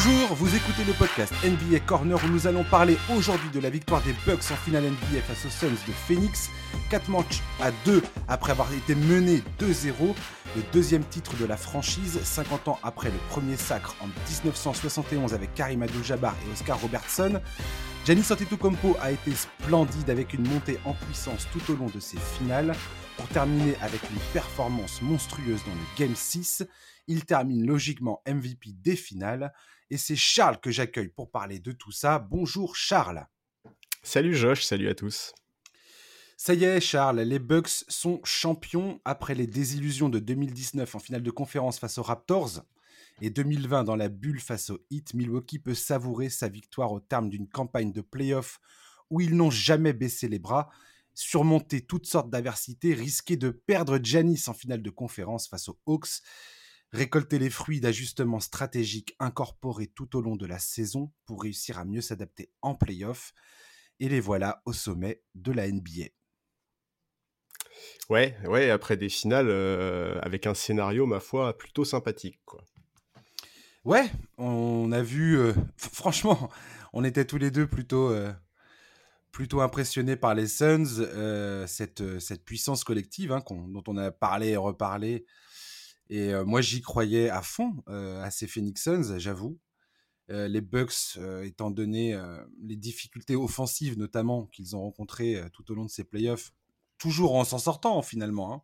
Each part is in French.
Bonjour, vous écoutez le podcast NBA Corner où nous allons parler aujourd'hui de la victoire des Bucks en finale NBA face aux Suns de Phoenix. 4 matchs à 2 après avoir été mené 2-0. Le deuxième titre de la franchise, 50 ans après le premier sacre en 1971 avec Karim Abdul-Jabbar et Oscar Robertson. Giannis Antetokounmpo a été splendide avec une montée en puissance tout au long de ses finales pour terminer avec une performance monstrueuse dans le Game 6. Il termine logiquement MVP des finales et c'est Charles que j'accueille pour parler de tout ça. Bonjour Charles. Salut Josh, salut à tous. Ça y est, Charles, les Bucks sont champions après les désillusions de 2019 en finale de conférence face aux Raptors et 2020 dans la bulle face aux Heat. Milwaukee peut savourer sa victoire au terme d'une campagne de playoffs où ils n'ont jamais baissé les bras, surmonté toutes sortes d'adversités, risqué de perdre Janis en finale de conférence face aux Hawks récolter les fruits d'ajustements stratégiques incorporés tout au long de la saison pour réussir à mieux s'adapter en playoff. Et les voilà au sommet de la NBA. Ouais, ouais, après des finales euh, avec un scénario, ma foi, plutôt sympathique. Quoi. Ouais, on a vu, euh, franchement, on était tous les deux plutôt, euh, plutôt impressionnés par les Suns, cette, cette puissance collective hein, dont on a parlé et reparlé et moi, j'y croyais à fond à ces Phoenix Suns, j'avoue. les Bucks, étant donné les difficultés offensives notamment qu'ils ont rencontrées tout au long de ces playoffs, toujours en s'en sortant finalement. Hein.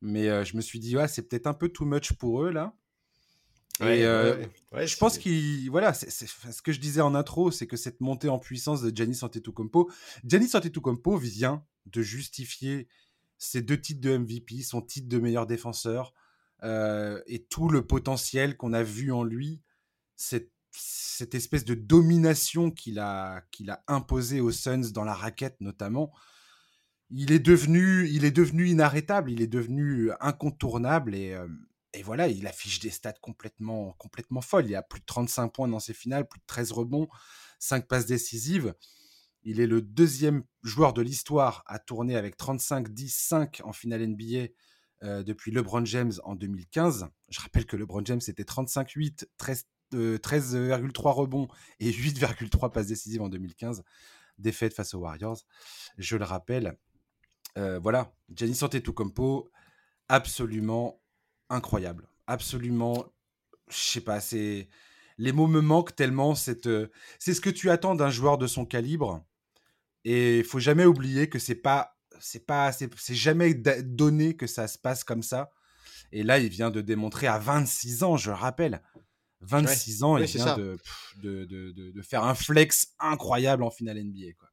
Mais je me suis dit, ouais, c'est peut-être un peu too much pour eux là. et je pense qu'il, voilà, ce que je disais en intro, c'est que cette montée en puissance de Giannis Antetokounmpo, Giannis Antetokounmpo vient de justifier ses deux titres de MVP, son titre de meilleur défenseur, euh, et tout le potentiel qu'on a vu en lui, cette, cette espèce de domination qu'il a, qu'il a imposée aux Suns dans la raquette notamment, il est devenu, il est devenu inarrêtable, il est devenu incontournable et, euh, et voilà, il affiche des stats complètement, complètement folles. Il a plus de 35 points dans ses finales, plus de 13 rebonds, 5 passes décisives. Il est le deuxième joueur de l'histoire à tourner avec 35-10-5 en finale NBA euh, depuis LeBron James en 2015. Je rappelle que LeBron James était 35-8, 13,3 rebonds et 8,3 passes décisives en 2015. Défaite face aux Warriors. Je le rappelle. Euh, voilà, Giannis Antetokounmpo, absolument incroyable. Absolument, je sais pas, c'est les mots me manquent tellement. C'est ce que tu attends d'un joueur de son calibre. Et il faut jamais oublier que c'est pas c'est pas, c'est jamais donné que ça se passe comme ça. Et là, il vient de démontrer à 26 ans, je le rappelle. 26 ans, il vient de, de, de, faire un flex incroyable en finale NBA. Quoi.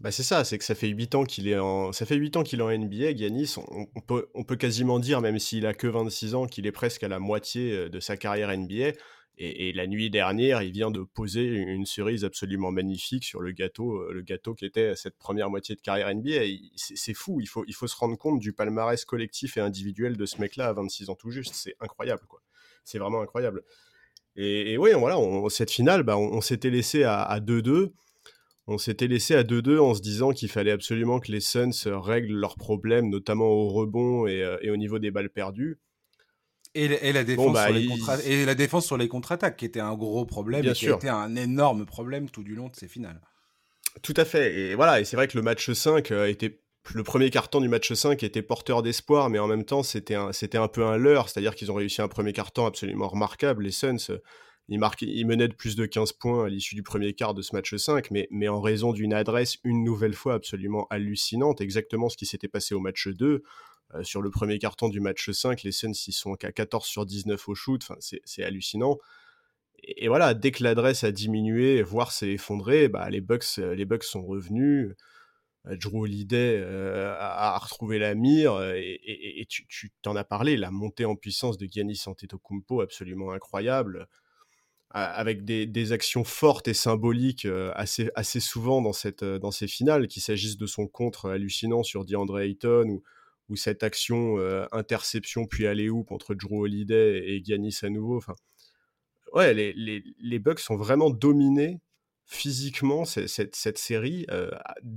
Bah c'est ça, c'est que ça fait 8 ans qu'il est en ça fait 8 ans qu'il est en NBA, Giannis, on, on, peut on peut quasiment dire même s'il a que 26 ans qu'il est presque à la moitié euh, de sa carrière NBA. Et, la nuit dernière, il vient de poser une cerise absolument magnifique sur le gâteau, euh, le gâteau qui était cette première moitié de carrière NBA. C'est fou, il faut, il faut se rendre compte du palmarès collectif et individuel de ce mec-là à 26 ans tout juste. C'est incroyable, quoi. C'est vraiment incroyable. Et, oui, voilà, cette finale, bah, on, s'était laissé à 2-2. On s'était laissé à 2-2 en se disant qu'il fallait absolument que les Suns règlent leurs problèmes, notamment au rebond et, euh, et au niveau des balles perdues. Et, la défense bah, sur les et la défense sur les contre-attaques, qui était un gros problème, Bien qui sûr. a été un énorme problème tout du long de ces finales. Tout à fait. Et voilà, et c'est vrai que le match 5 a été le premier carton du match 5 était porteur d'espoir, mais en même temps, c'était un, c'était un peu un leurre. C'est-à-dire qu'ils ont réussi un premier carton absolument remarquable. Les Suns, ils, marquent, ils menaient de plus de 15 points à l'issue du premier quart de ce match 5, mais, mais en raison d'une adresse une nouvelle fois absolument hallucinante, exactement ce qui s'était passé au match 2. Euh, sur le premier carton du match 5, les Suns ils sont qu'à 14 sur 19 au shoot, enfin, c'est hallucinant. Et, voilà, dès que l'adresse a diminué, voire s'est effondré, bah, les, Bucks, euh, les Bucks sont revenus. Euh, Drew Holiday a, retrouvé la mire et, tu t'en as parlé, la montée en puissance de Giannis Antetokounmpo absolument incroyable, avec des, actions fortes et symboliques assez, assez souvent dans, cette, dans ces finales, qu'il s'agisse de son contre hallucinant sur DeAndre Ayton ou, ou cette action euh, interception puis aller hoop entre Drew Holiday et Giannis à nouveau. Enfin, ouais, les, les, les Bucks sont vraiment dominés physiquement, cette, cette série,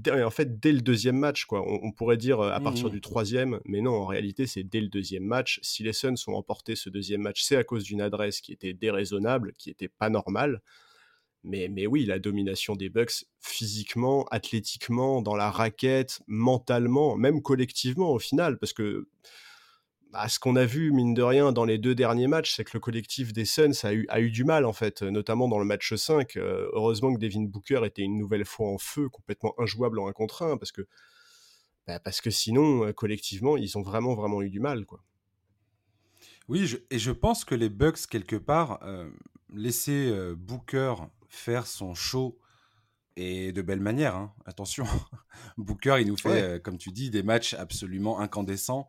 en fait, dès le deuxième match, quoi, on, pourrait dire à Mmh partir du troisième, mais non, en réalité, c'est dès le deuxième match. Si les Suns ont remporté ce deuxième match, c'est à cause d'une adresse qui était déraisonnable, qui était pas normale. Mais, mais oui, la domination des Bucks, physiquement, athlétiquement, dans la raquette, mentalement, même collectivement au final, parce que bah, ce qu'on a vu, mine de rien, dans les deux derniers matchs, c'est que le collectif des Suns a eu, a eu du mal, en fait, notamment dans le match 5. Euh, heureusement que Devin Booker était une nouvelle fois en feu, complètement injouable en un contre 1, parce que, bah, parce que sinon, euh, collectivement, ils ont vraiment, vraiment eu du mal, quoi. Oui, et je pense que les Bucks, quelque part, euh, laisser euh, Booker faire son show et de belle manière, hein, attention. Booker, il nous fait, Ouais, euh, comme tu dis, des matchs absolument incandescents.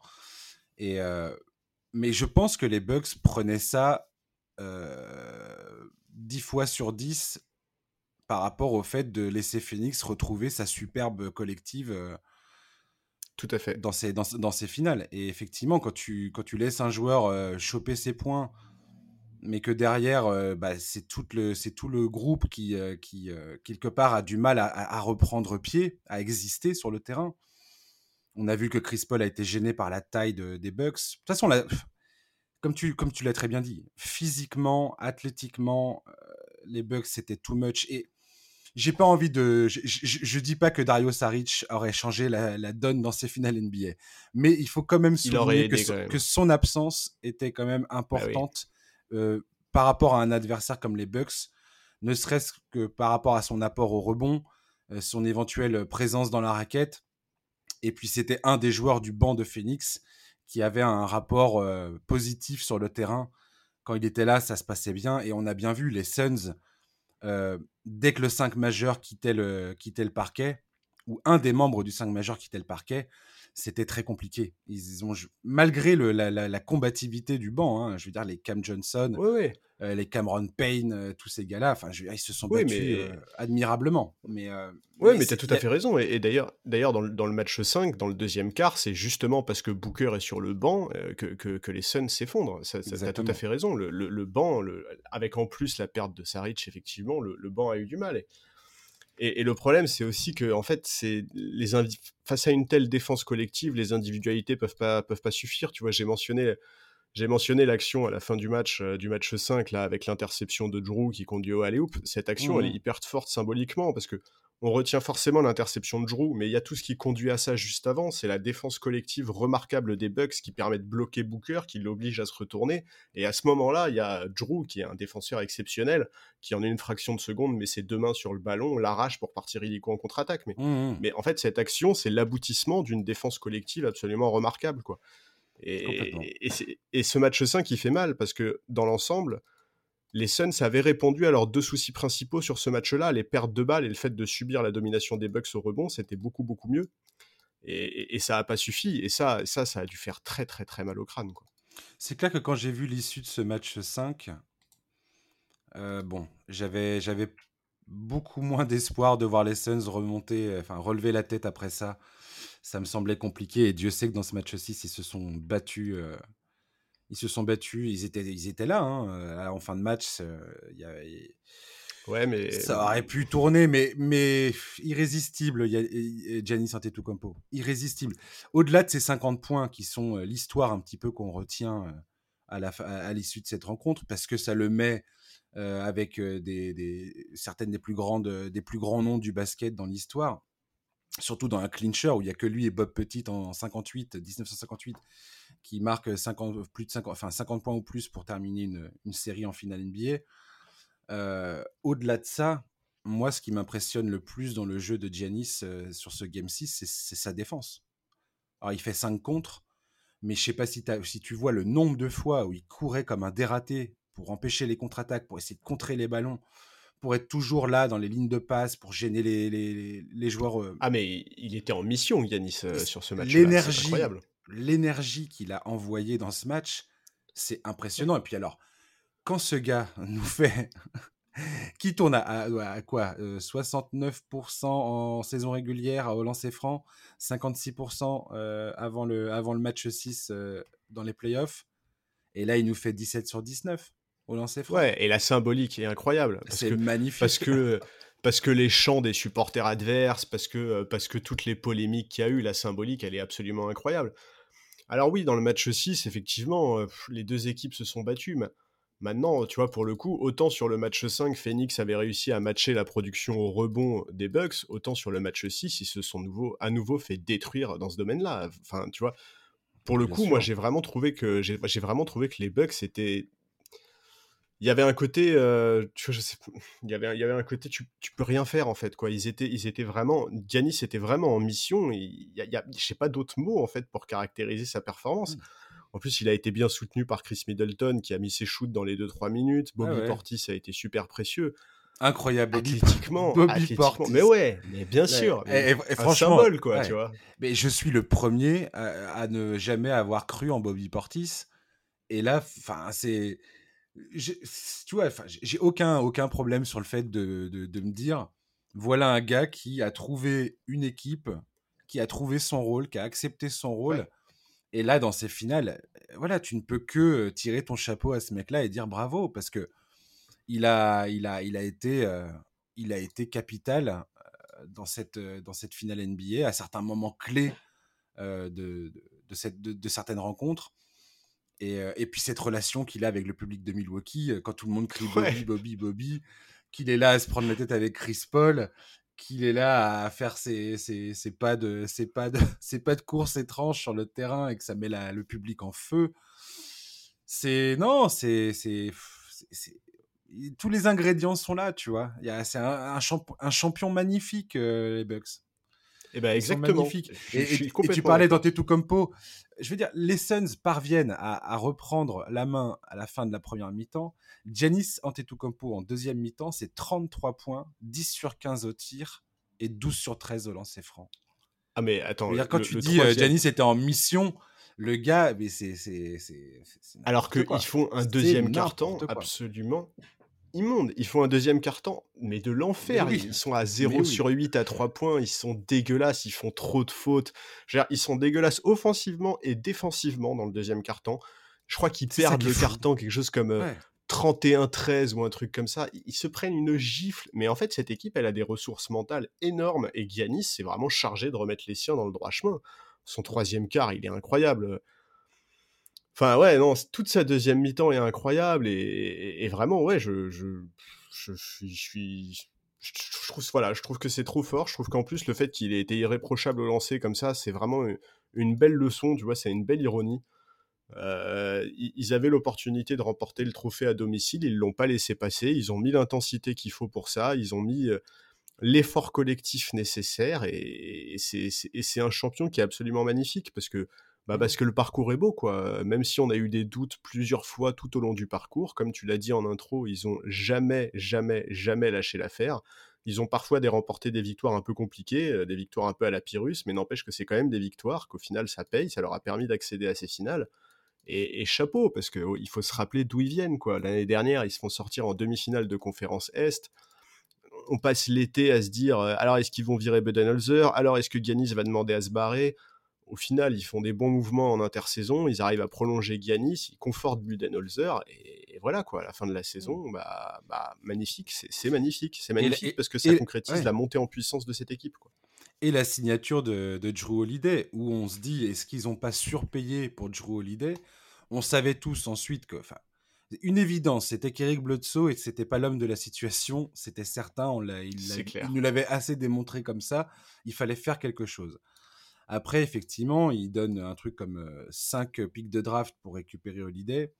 Et, euh, mais je pense que les Bucks prenaient ça euh, 10 fois sur 10 par rapport au fait de laisser Phoenix retrouver sa superbe collective euh, tout à fait. dans, ses, dans, dans ses finales. Et effectivement, quand tu, quand tu laisses un joueur choper ses points, mais que derrière, euh, bah, c'est tout, le, c'est tout le groupe qui, euh, qui euh, quelque part, a du mal à, à, reprendre pied, à exister sur le terrain. On a vu que Chris Paul a été gêné par la taille de, des Bucks. De toute façon, la, comme tu, comme tu l'as très bien dit, physiquement, athlétiquement, les Bucks, c'était too much. Et j'ai pas envie de. Je, je, je, dis pas que Dario Saric aurait changé la, la, donne dans ses finales NBA, mais il faut quand même souligner que, son, que son absence était quand même importante bah euh, par rapport à un adversaire comme les Bucks, ne serait-ce que par rapport à son apport au rebond, euh, son éventuelle présence dans la raquette. Et puis c'était un des joueurs du banc de Phoenix qui avait un rapport euh, positif sur le terrain. Quand il était là, ça se passait bien. Et on a bien vu les Suns, euh, dès que le 5 majeur quittait le, quittait le parquet, ou un des membres du 5 majeur quittait le parquet, c'était très compliqué. Ils ont, malgré le, la, la, la, combativité du banc, hein, je veux dire, les Cam Johnson, oui, oui. Euh, les Cameron Payne, euh, tous ces gars-là, enfin, ils se sont oui, battus mais... euh, admirablement. Mais, oui, mais tu as tout à fait raison. Et, et d'ailleurs, d'ailleurs dans, le, dans le match 5, dans le deuxième quart, c'est justement parce que Booker est sur le banc que, que, que, les Suns s'effondrent. Tu as tout à fait raison. Le, le, le banc, avec en plus la perte de Saric, effectivement, le, le banc a eu du mal. Et, et, le problème, c'est aussi que, en fait, c'est les face à une telle défense collective, les individualités peuvent peuvent pas suffire. Tu vois, j'ai mentionné j'ai mentionné l'action à la fin du match euh, du match 5 là avec l'interception de Drew qui conduit au alley-oop. Cette action, mmh. elle est hyper forte symboliquement parce que on retient forcément l'interception de Drew, mais il y a tout ce qui conduit à ça juste avant. C'est la défense collective remarquable des Bucks qui permet de bloquer Booker, qui l'oblige à se retourner. Et à ce moment-là, il y a Drew, qui est un défenseur exceptionnel, qui en une fraction de seconde met ses deux mains sur le ballon, l'arrache pour partir illico en contre-attaque. Mais, mmh. mais en fait, cette action, c'est l'aboutissement d'une défense collective absolument remarquable. quoi. Et, et, et, ce match 5, il fait mal parce que dans l'ensemble, les Suns avaient répondu à leurs deux soucis principaux sur ce match-là, les pertes de balles et le fait de subir la domination des Bucks au rebond, c'était beaucoup beaucoup mieux. Et, ça n'a pas suffi. Et ça, ça, ça a dû faire très très très mal au crâne. C'est clair que quand j'ai vu l'issue de ce match 5, euh, bon, j'avais j'avais beaucoup moins d'espoir de voir les Suns remonter, enfin relever la tête après ça ça me semblait compliqué. Et Dieu sait que dans ce match 6, ils se sont battus. Euh, ils se sont battus. Ils étaient, ils étaient là. Hein, en fin de match, euh, y a, y... ouais, mais ça aurait pu tourner, mais, mais irrésistible. Il y a Giannis Antetokounmpo, irrésistible. Au-delà de ces 50 points qui sont euh, l'histoire un petit peu qu'on retient euh, à l'issue de cette rencontre, parce que ça le met euh, avec des, des, certaines des plus grandes, des plus grands noms du basket dans l'histoire surtout dans un clincher où il y a que lui et Bob Petit en 58, 1958, qui marquent 50, plus de 50, enfin 50 points ou plus pour terminer une, série en finale NBA. Euh, Au-delà de ça, moi, ce qui m'impressionne le plus dans le jeu de Giannis euh, sur ce Game 6, c'est sa défense. Alors, il fait 5 contre, mais je sais pas si tu vois le nombre de fois où il courait comme un dératé pour empêcher les contre-attaques, pour essayer de contrer les ballons pour être toujours là dans les lignes de passe, pour gêner les, les, les joueurs. Euh... Ah, mais il était en mission, Yanis, euh, sur ce match. L'énergie, l'énergie qu'il a envoyée dans ce match, c'est impressionnant. Et puis alors, quand ce gars nous fait. qui tourne à, à, à quoi euh, 69% en saison régulière au lancer franc, 56% euh, avant, le, avant le match 6 euh, dans les playoffs. Et là, il nous fait 17 sur 19 au lancer franc. Ouais, et la symbolique est incroyable. C'est magnifique. Parce que parce que les chants des supporters adverses, parce que, parce que toutes les polémiques qu'il y a eu, la symbolique, elle est absolument incroyable. Alors oui, dans le match 6, effectivement, les deux équipes se sont battues. Mais maintenant, tu vois, pour le coup, autant sur le match 5, Phoenix avait réussi à matcher la production au rebond des Bucks, autant sur le match 6, ils se sont nouveau, à nouveau fait détruire dans ce domaine-là. Enfin, tu vois, pour le coup, moi, j'ai vraiment trouvé que j'ai vraiment trouvé que les Bucks étaient il y avait un côté, tu vois, je sais, il y avait, il y avait un côté, tu, tu peux rien faire en fait, quoi. Ils étaient, ils étaient vraiment, Giannis était vraiment en mission. Il y a, y a je sais pas d'autres mots en fait pour caractériser sa performance. Mmh. En plus, il a été bien soutenu par Chris Middleton qui a mis ses shoots dans les 2-3 minutes. Ah Bobby Portis a été super précieux. Incroyable. Athlétiquement, Bobby Portis. Mais ouais, mais bien sûr. et, franchement, symbole, quoi, tu vois. Mais je suis le premier à, à, ne jamais avoir cru en Bobby Portis. Et là, enfin, c'est tu vois, j'ai aucun, aucun problème sur le fait de, de, me dire voilà un gars qui a trouvé une équipe, qui a trouvé son rôle, qui a accepté son rôle. Et là, dans ces finales, voilà, tu ne peux que tirer ton chapeau à ce mec-là et dire bravo parce que il a, il a, il a été, il a été capital dans cette, dans cette finale NBA à certains moments clés de, de, cette, de, certaines rencontres. Euh, et, puis cette relation qu'il a avec le public de Milwaukee, euh, quand tout le monde crie Bobby, Bobby, Bobby, qu'il est là à se prendre la tête avec Chris Paul, qu'il est là à faire ses, ses, pas de, ses, pas de, ses pas de course étranges sur le terrain et que ça met la, le public en feu. C'est. Non, c'est. Tous les ingrédients sont là, tu vois. C'est un, un, un, champion magnifique, euh, les Bucks. Et eh ben exactement. et, tu parlais d'Antetokounmpo. Je veux dire, les Suns parviennent à, reprendre la main à la fin de la première mi-temps. Giannis Antetokounmpo en deuxième mi-temps, c'est 33 points, 10 sur 15 au tir et 12 sur 13 au lancer franc. Ah mais attends, dire, quand tu dis euh, Giannis était en mission, le gars, mais c'est alors qu'ils font un deuxième carton absolument immonde. Ils font un deuxième carton, mais de l'enfer. Ils sont à 0 sur 8 à 3 points. Ils sont dégueulasses. Ils font trop de fautes. ils sont dégueulasses offensivement et défensivement dans le deuxième carton. Je crois qu'ils perdent le carton, quelque chose comme 31-13 ou un truc comme ça. Ils se prennent une gifle. Mais en fait, cette équipe, elle a des ressources mentales énormes. Et Giannis, c'est vraiment chargé de remettre les siens dans le droit chemin. Son troisième quart, il est incroyable. Enfin, ouais, non, toute sa deuxième mi-temps est incroyable et, vraiment, ouais, je, je, je, suis. Je, trouve, voilà, je trouve que c'est trop fort. Je trouve qu'en plus, le fait qu'il ait été irréprochable au lancer comme ça, c'est vraiment une, belle leçon, tu vois, c'est une belle ironie. Euh, ils avaient l'opportunité de remporter le trophée à domicile, ils l'ont pas laissé passer, ils ont mis l'intensité qu'il faut pour ça, ils ont mis l'effort collectif nécessaire et, et c'est un champion qui est absolument magnifique parce que bah parce que le parcours est beau, quoi. Même si on a eu des doutes plusieurs fois tout au long du parcours, comme tu l'as dit en intro, ils ont jamais, jamais, jamais lâché l'affaire. Ils ont parfois des remporté des victoires un peu compliquées, euh, des victoires un peu à la Pyrrhus, mais n'empêche que c'est quand même des victoires, qu'au final ça paye, ça leur a permis d'accéder à ces finales. Et, chapeau, parce qu'il oh, faut se rappeler d'où ils viennent, quoi. L'année dernière, ils se font sortir en demi-finale de conférence Est on passe l'été à se dire euh, alors est-ce qu'ils vont virer Budenholzer? Alors est-ce que Giannis va demander à se barrer? Au final, ils font des bons mouvements en intersaison, ils arrivent à prolonger Giannis, ils confortent Budenholzer, et, voilà quoi, à la fin de la saison, bah, bah magnifique, c'est magnifique, c'est magnifique parce que ça concrétise la montée en puissance de cette équipe. Quoi. Et la signature de, de Drew Holiday, où on se dit, est-ce qu'ils n'ont pas surpayé pour Drew Holiday? On savait tous ensuite que, enfin, une évidence, c'était qu'Eric Bledsoe et c'était pas l'homme de la situation, c'était certain, on il, il nous l'avait assez démontré comme ça, il fallait faire quelque chose. Après, effectivement, il donne un truc comme 5 pics de draft pour récupérer Holiday.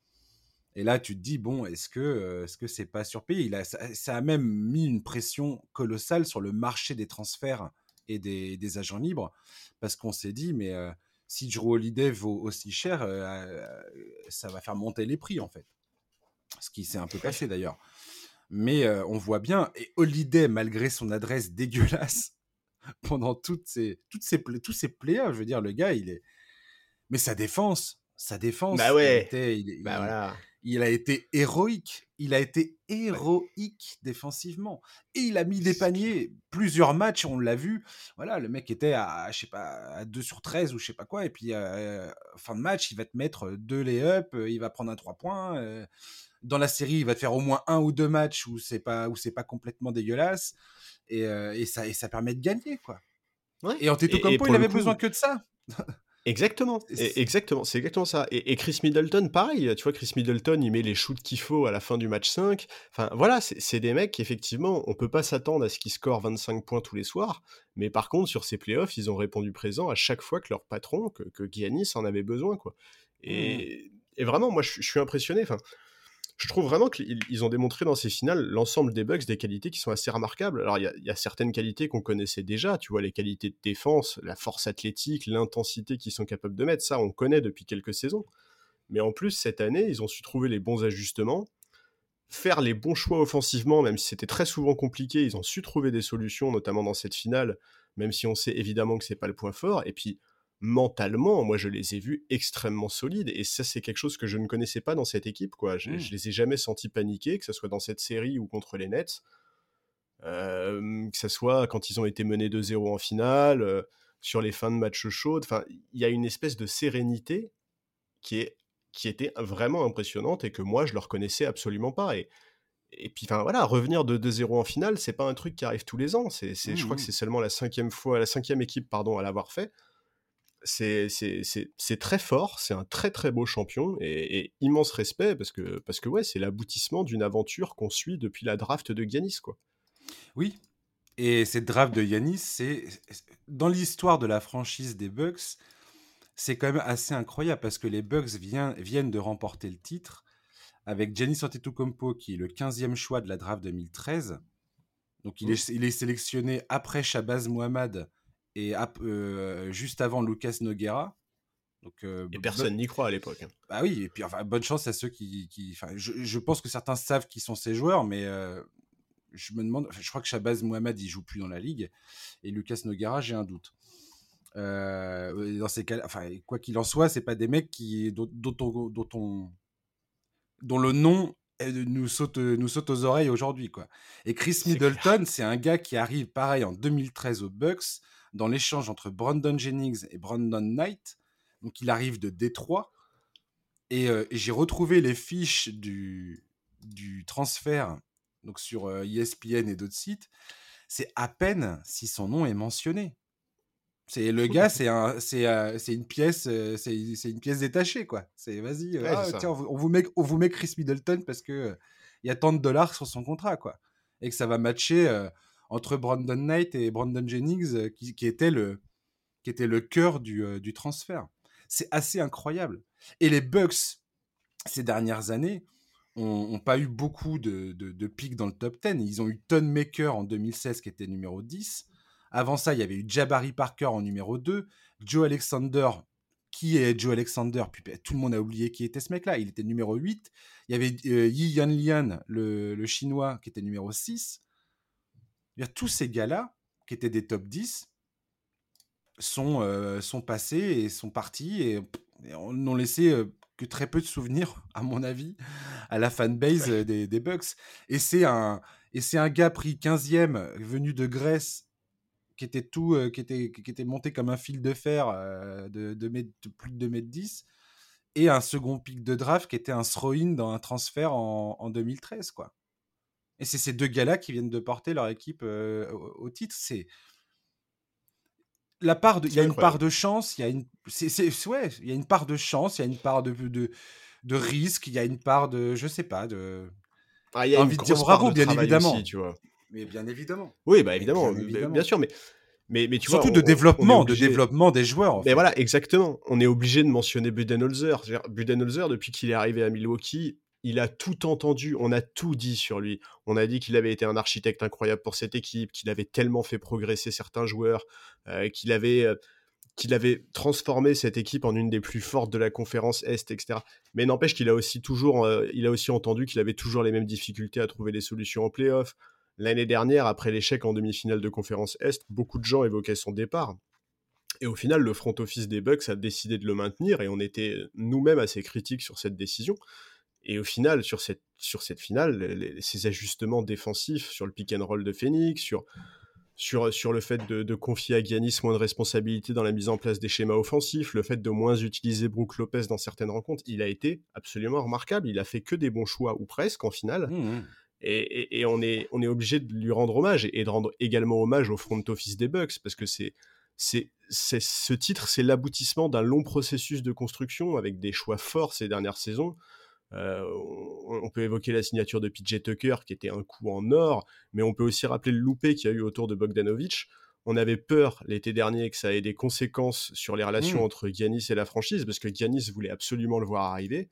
Et là, tu te dis, bon, est-ce que est-ce que c'est pas surpayé? Il a, ça, a même mis une pression colossale sur le marché des transferts et des, agents libres, parce qu'on s'est dit, mais si Drew Holiday vaut aussi cher, ça va faire monter les prix, en fait. Ce qui s'est un peu passé d'ailleurs. Mais on voit bien, et Holiday, malgré son adresse dégueulasse, pendant toutes ces, toutes ces, tous ces playoffs. Je veux dire, le gars, il est. Mais sa défense, Sa défense, bah ouais. il, bah voilà. il a été héroïque. Il a été héroïque défensivement. Et il a mis des paniers. Plusieurs matchs, on l'a vu. Voilà, le mec était à, je sais pas, à 2 sur 13 ou je sais pas quoi. Et puis, euh, fin de match, il va te mettre deux lay-up, il va prendre un 3 points. dans la série, il va te faire au moins un ou deux matchs où c'est pas, où c'est pas complètement dégueulasse. Et, et, ça, et ça permet de gagner, quoi. Et Antetokounmpo, il avait besoin que de ça. Exactement, exactement, c'est exactement ça. Et, Chris Middleton, pareil, tu vois, Chris Middleton, il met les shoots qu'il faut à la fin du match 5. Enfin, voilà, c'est des mecs, effectivement, on peut pas s'attendre à ce qu'ils scorent 25 points tous les soirs, mais par contre, sur ces playoffs, ils ont répondu présent à chaque fois que leur patron, que, que Giannis en avait besoin, quoi. Et, mmh. vraiment, moi, je, je suis impressionné. Enfin, je trouve vraiment qu'ils ont démontré dans ces finales l'ensemble des Bucks des qualités qui sont assez remarquables. Alors, il y, a certaines qualités qu'on connaissait déjà, tu vois, les qualités de défense, la force athlétique, l'intensité qu'ils sont capables de mettre, ça, on connaît depuis quelques saisons. Mais en plus, cette année, ils ont su trouver les bons ajustements, faire les bons choix offensivement, même si c'était très souvent compliqué, ils ont su trouver des solutions, notamment dans cette finale, même si on sait évidemment que c'est pas le point fort. Et puis, mentalement, moi je les ai vus extrêmement solides et ça c'est quelque chose que je ne connaissais pas dans cette équipe quoi. Je, mmh. les ai jamais sentis paniquer, que ce soit dans cette série ou contre les Nets, que ce soit quand ils ont été menés 2-0 en finale, sur les fins de match chaudes. Enfin, il y a une espèce de sérénité qui est qui était vraiment impressionnante et que moi je leur connaissais absolument pas et et puis, enfin voilà, revenir de 2-0 en finale, c'est pas un truc qui arrive tous les ans. C'est, je crois que mmh. c'est seulement la cinquième fois, la cinquième équipe, pardon, à l'avoir fait c'est très fort, c'est un très très beau champion et, immense respect parce que, parce que ouais, c'est l'aboutissement d'une aventure qu'on suit depuis la draft de Yanis. Quoi. Oui, et cette draft de Yanis, c'est dans l'histoire de la franchise des Bucks, c'est quand même assez incroyable parce que les Bucks viennent de remporter le titre avec Giannis Antetokounmpo qui est le 15e choix de la draft 2013. Donc il, est, il est sélectionné après Shabazz Muhammad et euh, juste avant Lucas Noguera. Donc, euh, et personne n'y croit à l'époque. Bah oui, et puis enfin, bonne chance à ceux qui. qui je, je, pense que certains savent qui sont ces joueurs, mais euh, je me demande. Je crois que Shabazz Mohamed, il joue plus dans la ligue. Et Lucas Noguera, j'ai un doute. dans ces cas enfin, quoi qu'il en soit, c'est pas des mecs qui, dont, dont, on, dont, on, dont le nom nous saute, nous saute aux oreilles aujourd'hui. quoi. Et Chris Middleton, c'est un gars qui arrive pareil en 2013 aux Bucks dans l'échange entre Brandon Jennings et Brandon Knight. Donc il arrive de Détroit. Et, euh, j'ai retrouvé les fiches du, du transfert donc sur ESPN euh, e et d'autres sites. C'est à peine si son nom est mentionné. C'est le gars, c'est un, c'est, euh, c'est une pièce, c'est, une pièce détachée quoi. C'est vas-y, ah, tiens, on vous, met, on vous met Chris Middleton parce que il y a tant de dollars sur son contrat quoi, et que ça va matcher entre Brandon Knight et Brandon Jennings, euh, qui, était, le, qui était le cœur du, euh, du transfert. C'est assez incroyable. Et les Bucks, ces dernières années, n'ont pas eu beaucoup de, de, pics dans le top 10. Ils ont eu Maker en 2016 qui était numéro 10. Avant ça, il y avait eu Jabari Parker en numéro 2. Joe Alexander, qui est Joe Alexander? Puis ben, tout le monde a oublié qui était ce mec-là. Il était numéro 8. Il y avait euh, Yi le, le, chinois, qui était numéro 6 tous ces gars-là, qui étaient des top 10, sont, euh, sont passés et sont partis et, n'ont laissé euh, que très peu de souvenirs, à mon avis, à la fanbase des, des Bucks. Et c'est un, et c'est un gars pris 15e, venu de Grèce, qui était tout, euh, qui, était, qui était monté comme un fil de fer de, de, plus de 2 mètres 10, et un second pic de draft qui était un throw-in dans un transfert en, en 2013, quoi. Et c'est ces deux gars-là qui viennent de porter leur équipe au, titre. C'est la part de, il y a une part de chance, il y a une, c'est, ouais, il y a une part de chance, il y a une part de, de, de risque, il y a une part de, je sais pas, de. Ah, il y a envie de dire bravo, bien évidemment. tu vois. Mais bien évidemment. Oui, bah évidemment, bien, sûr, mais. Mais, mais tu Surtout de développement, de développement des joueurs. mais voilà, exactement. On est obligé de mentionner Budenholzer. Budenholzer, depuis qu'il est arrivé à Milwaukee, il a tout entendu, on a tout dit sur lui. On a dit qu'il avait été un architecte incroyable pour cette équipe, qu'il avait tellement fait progresser certains joueurs, euh, qu'il avait, euh, avait transformé cette équipe en une des plus fortes de la conférence Est, etc. Mais n'empêche qu'il a aussi euh, a aussi entendu qu'il avait toujours les mêmes difficultés à trouver des solutions en playoff. L'année dernière, après l'échec en demi-finale de conférence Est, beaucoup de gens évoquaient son départ. Et au final, le front office des Bucks a décidé de le maintenir et on était nous-mêmes assez critiques sur cette décision. Et au final, sur cette, sur cette finale, ces ajustements défensifs sur le pick and roll de Phoenix, sur, sur, sur le fait de, confier à Giannis moins de responsabilités dans la mise en place des schémas offensifs, le fait de moins utiliser Brook Lopez dans certaines rencontres, il a été absolument remarquable. Il a fait que des bons choix, ou presque, en finale. Mmh, mmh. Et, et, on, est, on est obligé de lui rendre hommage et de rendre également hommage au front office des Bucks parce que c'est c'est ce titre, c'est l'aboutissement d'un long processus de construction avec des choix forts ces dernières saisons. Euh, on, peut évoquer la signature de PJ Tucker qui était un coup en or, mais on peut aussi rappeler le loupé qu'il y a eu autour de Bogdanovic. On avait peur l'été dernier que ça ait des conséquences sur les relations mmh. entre Giannis et la franchise, parce que Giannis voulait absolument le voir arriver.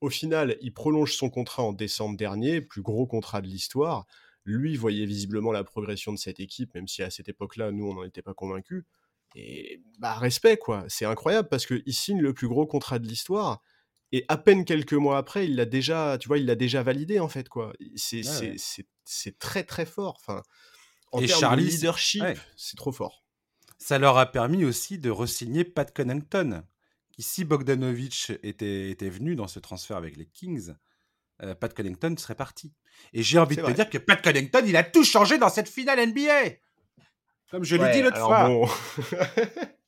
Au final, il prolonge son contrat en décembre dernier, plus gros contrat de l'histoire. Lui voyait visiblement la progression de cette équipe, même si à cette époque-là, nous, on n'en était pas convaincus. Et bah, respect, quoi. C'est incroyable parce qu'il signe le plus gros contrat de l'histoire. Et à peine quelques mois après, il l'a déjà, tu vois, il l'a déjà validé, en fait, quoi. C'est très, très fort. Enfin, en termes de leadership, c'est trop fort. Ça leur a permis aussi de resigner Pat Connington, qui, si Bogdanovic était, était venu dans ce transfert avec les Kings, euh, Pat Connington serait parti. Et j'ai envie de te dire que Pat Connington, il a tout changé dans cette finale NBA. Comme je l'ai dit l'autre fois.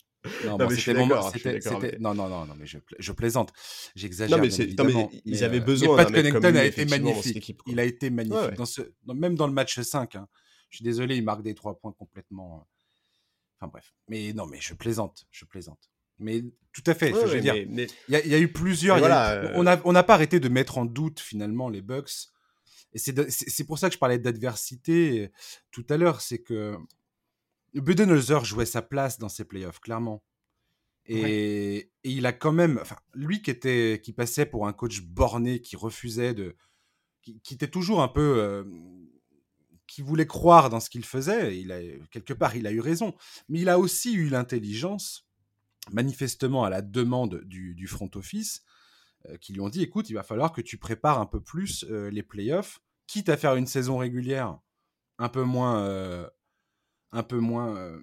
non, mais c'était Non, non, non, non, mais je, je plaisante. J'exagère. Non, mais, ils avaient euh, besoin mec comme a été magnifique. il a été magnifique. Dans ce, même dans le match 5, hein. je suis désolé, il marque des trois points complètement. Euh, enfin bref. Mais non, mais je plaisante. Je plaisante. Mais tout à fait. je veux dire, il y, a eu plusieurs. Euh, on n'a on pas arrêté de mettre en doute finalement les Bucks. Et c'est pour ça que je parlais d'adversité tout à l'heure. C'est que Budenholzer jouait sa place dans ces playoffs, clairement. Et, il a quand même, enfin, lui qui était, qui passait pour un coach borné, qui refusait de, qui, était toujours un peu, euh, qui voulait croire dans ce qu'il faisait. Il a quelque part, il a eu raison, mais il a aussi eu l'intelligence, manifestement à la demande du, front office, euh, qui lui ont dit, écoute, il va falloir que tu prépares un peu plus euh, les playoffs, quitte à faire une saison régulière un peu moins un peu moins euh,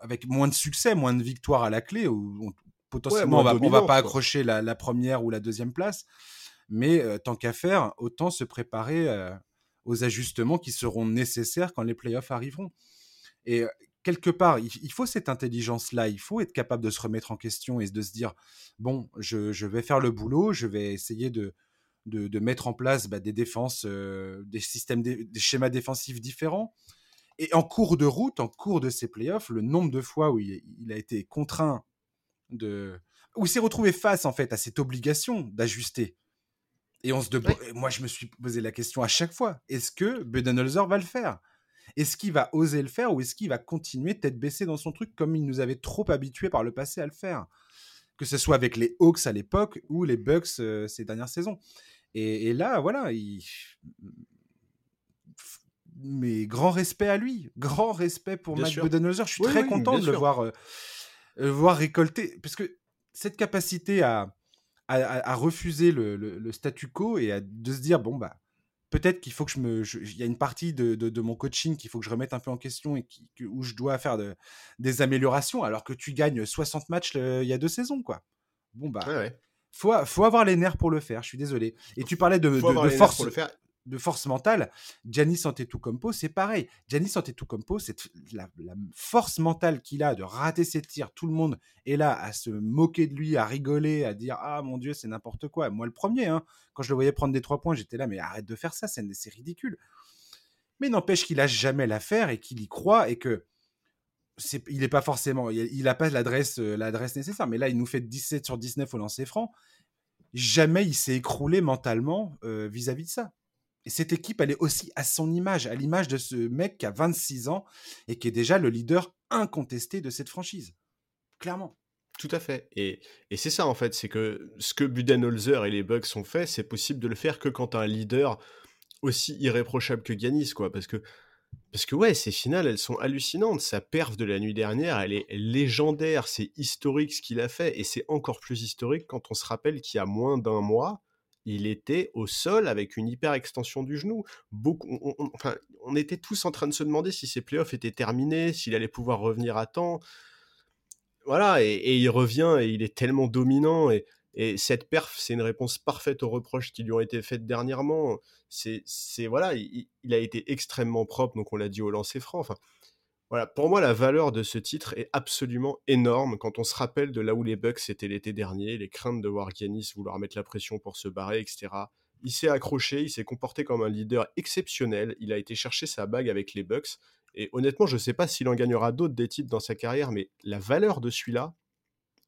avec moins de succès, moins de victoires à la clé, où potentiellement on va, va pas accrocher la, première ou la deuxième place. Mais euh, tant qu'à faire, autant se préparer euh, aux ajustements qui seront nécessaires quand les playoffs arriveront. Et quelque part, il, faut cette intelligence-là, il faut être capable de se remettre en question et de se dire, bon, je, vais faire le boulot, je vais essayer de, de, mettre en place bah, des défenses, des systèmes, des schémas défensifs différents. Et en cours de route, en cours de ces playoffs, le nombre de fois où il, a été contraint de. où il s'est retrouvé face, en fait, à cette obligation d'ajuster. Et on se moi, je me suis posé la question à chaque fois est-ce que Budenholzer va le faire? Est-ce qu'il va oser le faire ou est-ce qu'il va continuer tête baissée dans son truc comme il nous avait trop habitués par le passé à le faire? Que ce soit avec les Hawks à l'époque ou les Bucks euh, ces dernières saisons. Et, et là, voilà, il mais grand respect à lui, grand respect pour Mike Budenholzer. Je suis très content de le voir, euh, euh, voir récolter, parce que cette capacité à, à, refuser le, le, statu quo et à, de se dire bon bah peut-être qu'il faut que je me, il y a une partie de, de, mon coaching qu'il faut que je remette un peu en question et qui, où je dois faire de, des améliorations, alors que tu gagnes 60 matchs il y a deux saisons quoi. Bon bah. Faut, faut avoir les nerfs pour le faire, je suis désolé. Et tu parlais de, de force. Pour le faire de force mentale, Giannis Antetokounmpo, c'est pareil. Giannis Antetokounmpo, c'est la, la force mentale qu'il a de rater ses tirs. Tout le monde est là à se moquer de lui, à rigoler, à dire ah mon dieu c'est n'importe quoi. Moi le premier, hein, quand je le voyais prendre des trois points, j'étais là mais arrête de faire ça, c'est ridicule. Mais n'empêche qu'il a jamais l'affaire et qu'il y croit et que il n'est pas forcément, il n'a pas l'adresse euh, l'adresse nécessaire. Mais là, il nous fait 17 sur 19 au lancer franc. Jamais il s'est écroulé mentalement euh, vis-à-vis -vis de ça. Et cette équipe, elle est aussi à son image, à l'image de ce mec qui a 26 ans et qui est déjà le leader incontesté de cette franchise. Clairement. Tout à fait. Et, c'est ça, en fait, c'est que ce que Budenholzer et les Bucks ont fait, c'est possible de le faire que quand un leader aussi irréprochable que Giannis, quoi. Parce que, parce que ouais, ces finales, elles sont hallucinantes. Sa perf de la nuit dernière, elle est légendaire. C'est historique ce qu'il a fait. Et c'est encore plus historique quand on se rappelle qu'il y a moins d'un mois, il était au sol avec une hyper extension du genou. Beaucoup, on, enfin, on était tous en train de se demander si ses playoffs étaient terminés, s'il allait pouvoir revenir à temps. voilà, et, il revient et il est tellement dominant. Et, et cette perf, c'est une réponse parfaite aux reproches qui lui ont été faites dernièrement. C'est, voilà, il, a été extrêmement propre, donc on l'a dit au lancer franc. Voilà, pour moi, la valeur de ce titre est absolument énorme quand on se rappelle de là où les Bucks étaient l'été dernier, les craintes de voir Giannis vouloir mettre la pression pour se barrer, etc. Il s'est accroché, il s'est comporté comme un leader exceptionnel, il a été chercher sa bague avec les Bucks, et honnêtement, je ne sais pas s'il en gagnera d'autres des titres dans sa carrière, mais la valeur de celui-là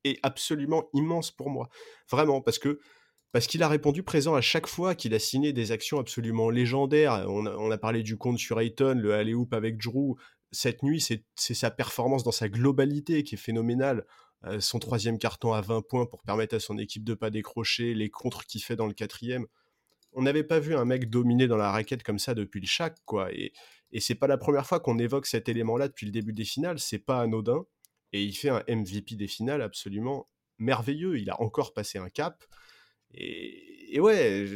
est absolument immense pour moi. Vraiment, parce que parce qu'il a répondu présent à chaque fois qu'il a signé des actions absolument légendaires. On a, parlé du compte sur Ayton, le alley-oop avec Drew. Cette nuit, c'est sa performance dans sa globalité qui est phénoménale. Euh, son troisième carton à 20 points pour permettre à son équipe de pas décrocher, les contres qu'il fait dans le quatrième. On n'avait pas vu un mec dominer dans la raquette comme ça depuis le chac, quoi. Et, et c'est pas la première fois qu'on évoque cet élément-là depuis le début des finales, c'est pas anodin. Et il fait un MVP des finales absolument merveilleux. Il a encore passé un cap. Et, ouais,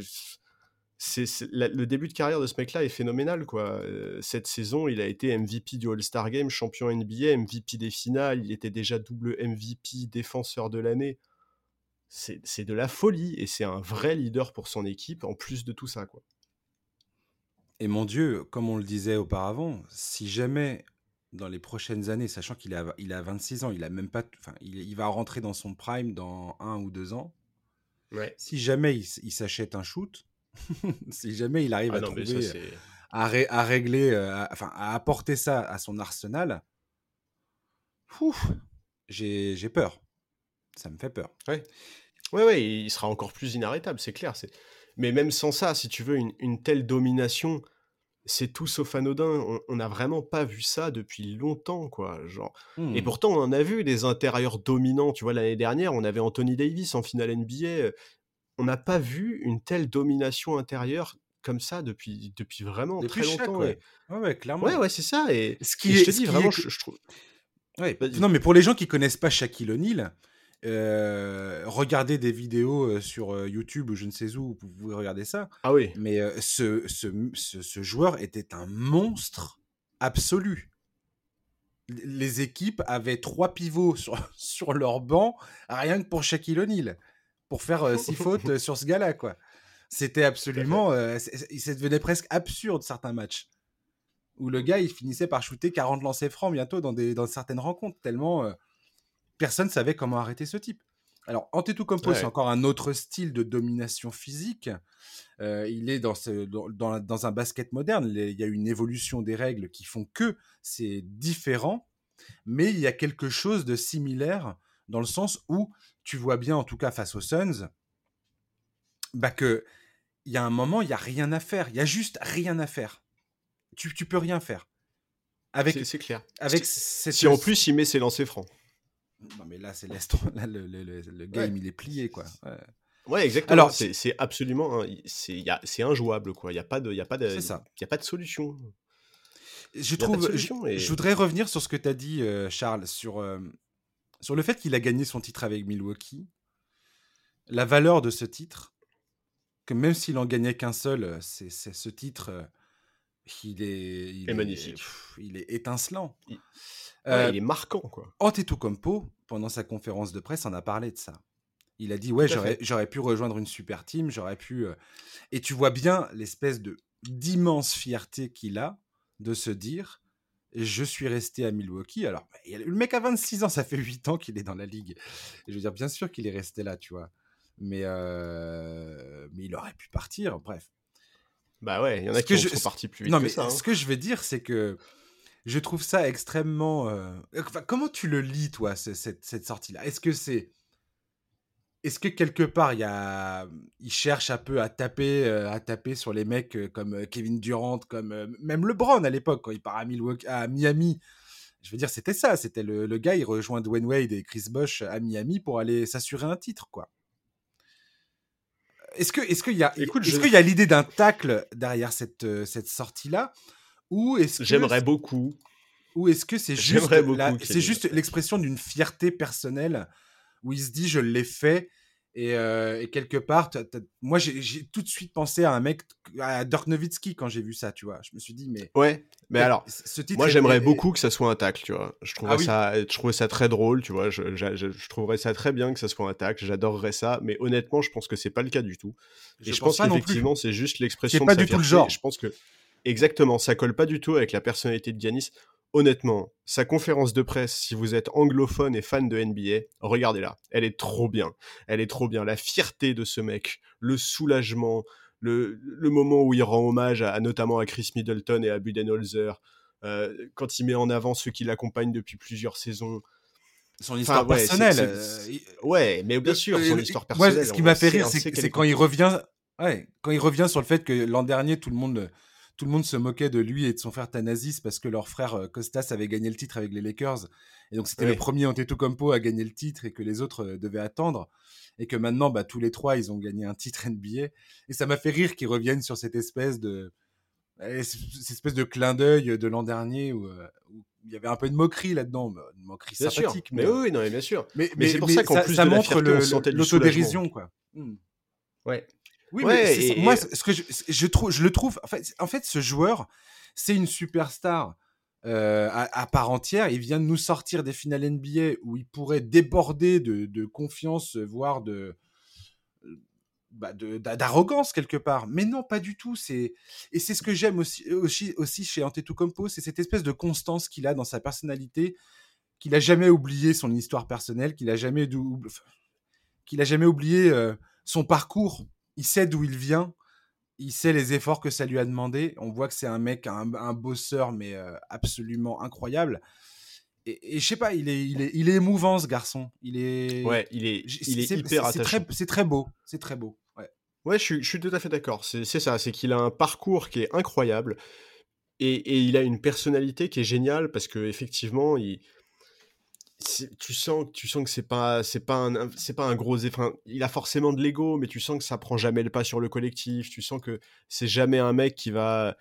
c'est, le début de carrière de ce mec-là est phénoménal. quoi. Euh, cette saison, il a été MVP du All-Star Game, champion NBA, MVP des finales. Il était déjà double MVP, défenseur de l'année. C'est, c'est de la folie et c'est un vrai leader pour son équipe en plus de tout ça. quoi. Et mon Dieu, comme on le disait auparavant, si jamais dans les prochaines années, sachant qu'il a, il a 26 ans, il a même pas, enfin, il, va rentrer dans son prime dans un ou deux ans. Ouais. Si jamais il, s'achète un shoot, si jamais il arrive ah à trouver, à, à, régler, euh, enfin, à apporter ça à son arsenal, j'ai peur. Ça me fait peur. Ouais. Ouais, ouais, il sera encore plus inarrêtable, c'est clair. Mais même sans ça, si tu veux une, une telle domination c'est tout sauf anodin. On n'a vraiment pas vu ça depuis longtemps, quoi. Genre. Et mmh. pourtant, on en a vu des intérieurs dominants. Tu vois, l'année dernière, on avait Anthony Davis en finale NBA. On n'a pas vu une telle domination intérieure comme ça depuis, depuis vraiment très longtemps. ouais. ouais. clairement. Ouais, ouais, c'est ça. Et, ce qui je te dis vraiment, je, trouve. non, mais pour les gens qui connaissent pas Shaquille O'Neal, euh, regardez des vidéos euh, sur euh, YouTube ou je ne sais où, vous pouvez regarder ça. Ah oui. Mais ce, ce, ce, joueur était un monstre absolu. Les équipes avaient trois pivots sur, sur leur banc, rien que pour Shaquille O'Neal, pour faire six fautes sur ce gars-là, quoi. C'était absolument. ça devenait presque absurde certains matchs. Où le gars, il finissait par shooter 40 lancers francs bientôt dans, des, dans certaines rencontres, tellement personne savait comment arrêter ce type. Alors, Antetokounmpo, c'est encore un autre style de domination physique. Euh, il est dans, ce, dans, dans, un basket moderne. Il y a une évolution des règles qui font que c'est différent, mais il y a quelque chose de similaire dans le sens où tu vois bien, en tout cas face aux Suns, bah que il y a un moment, il y a rien à faire. Il y a juste rien à faire. Tu, tu peux rien faire. Avec, c'est clair. Avec si en plus il met ses lancers francs. Non, mais là, c'est là, le, le, le, game, il est plié, quoi. Ouais. exactement. Alors, c'est absolument, c'est injouable, quoi. Il n'y a pas de, il a pas de, il a pas de solution. Je trouve, je, voudrais revenir sur ce que tu as dit, euh, Charles, sur, euh, sur le fait qu'il a gagné son titre avec Milwaukee, la valeur de ce titre, que même s'il en gagnait qu'un seul, euh, c'est ce titre, il est, il est, magnifique, il est étincelant. Euh, il est marquant, quoi. Antetokounmpo, pendant sa conférence de presse, en a parlé de ça. Il a dit ouais, j'aurais pu rejoindre une super team, j'aurais pu. Euh, et tu vois bien l'espèce de d'immense fierté qu'il a de se dire je suis resté à Milwaukee. Alors, le mec a 26 ans, ça fait 8 ans qu'il est dans la ligue. je veux dire, bien sûr qu'il est resté là, tu vois. Mais, euh, mais il aurait pu partir, bref. Bah ouais, il y en a qui sont partis plus vite. Non, mais ça, hein. ce que je veux dire, c'est que je trouve ça extrêmement. Euh, comment tu le lis, toi, cette, cette sortie-là? Est-ce que c'est. Est-ce que quelque part, il, y a... il cherche un peu à taper, euh, à taper sur les mecs euh, comme Kevin Durant, comme même LeBron à l'époque, quand il part à, Milwaukee, à Miami Je veux dire, c'était ça. C'était le, le, gars, il rejoint Dwayne Wade et Chris Bosh à Miami pour aller s'assurer un titre, quoi. Est-ce qu'il est y a, Écoute, est-ce qu'il y a l'idée d'un tacle derrière cette, cette sortie-là? Est-ce J'aimerais beaucoup. Ou est-ce que c'est juste, c'est juste l'expression d'une fierté personnelle où il se dit je l'ai fait et, euh, quelque part, moi j'ai tout de suite pensé à un mec à Dirk Nowitzki quand j'ai vu ça, tu vois. Je me suis dit, mais. Ouais, mais alors, moi j'aimerais beaucoup que ça soit un tacle, tu vois. Je trouverais, ah ça, je trouvais ça très drôle, tu vois. Je, je, trouverais ça très bien que ça soit un tacle, j'adorerais ça, mais honnêtement, je pense que c'est pas le cas du tout. Et je, pense, qu'effectivement, c'est juste l'expression. C'est pas du tout le genre. Je pense que. Exactement, ça colle pas du tout avec la personnalité de Giannis honnêtement, sa conférence de presse, si vous êtes anglophone et fan de NBA, regardez-la. Elle est trop bien. Elle est trop bien. La fierté de ce mec, le soulagement, le, moment où il rend hommage à, notamment à Chris Middleton et à Budenholzer, euh, quand il met en avant ceux qui l'accompagnent depuis plusieurs saisons. Son histoire personnelle. Euh, ouais, mais bien sûr, son histoire personnelle. Moi, ce qui m'a fait rire, c'est quand il revient. Ouais, quand il revient sur le fait que l'an dernier, tout le monde tout le monde se moquait de lui et de son frère Thanasis parce que leur frère euh, Costas avait gagné le titre avec les Lakers. Et donc, c'était le premier Antetokounmpo à gagner le titre et que les autres euh, devaient attendre. Et que maintenant, bah, tous les trois, ils ont gagné un titre NBA. Et ça m'a fait rire qu'ils reviennent sur cette espèce de, eh, cette espèce de clin d'œil de l'an dernier où, euh, il y avait un peu de moquerie là-dedans, bah, une moquerie sympathique. Mais, oui, non, bien sûr. Mais, c'est pour ça qu'en plus ça montre l'autodérision, quoi. Hmm. Ouais. Oui, mais moi, ce que je, trouve, je le trouve. En fait, en fait ce joueur, c'est une superstar euh, à, part entière. Il vient de nous sortir des finales NBA où il pourrait déborder de, confiance, voire de bah d'arrogance quelque part. Mais non, pas du tout. C'est et c'est ce que j'aime aussi, aussi, aussi chez Antetokounmpo, c'est cette espèce de constance qu'il a dans sa personnalité, qu'il a jamais oublié son histoire personnelle, qu'il a jamais qu'il a jamais oublié euh, son parcours il sait d'où il vient, il sait les efforts que ça lui a demandé. On voit que c'est un mec, un, bosseur, mais euh, absolument incroyable. Et, et je sais pas, il est, il, est, il est émouvant ce garçon. Il est, ouais, il est, il est, hyper. C'est très, beau, c'est très beau. Ouais, ouais je, suis, je suis tout à fait d'accord. C'est ça, c'est qu'il a un parcours qui est incroyable et, et, il a une personnalité qui est géniale parce que effectivement, il, tu sens tu sens que c'est pas c'est pas un c'est pas un gros enfin, il a forcément de l'ego mais tu sens que ça prend jamais le pas sur le collectif tu sens que c'est jamais un mec qui va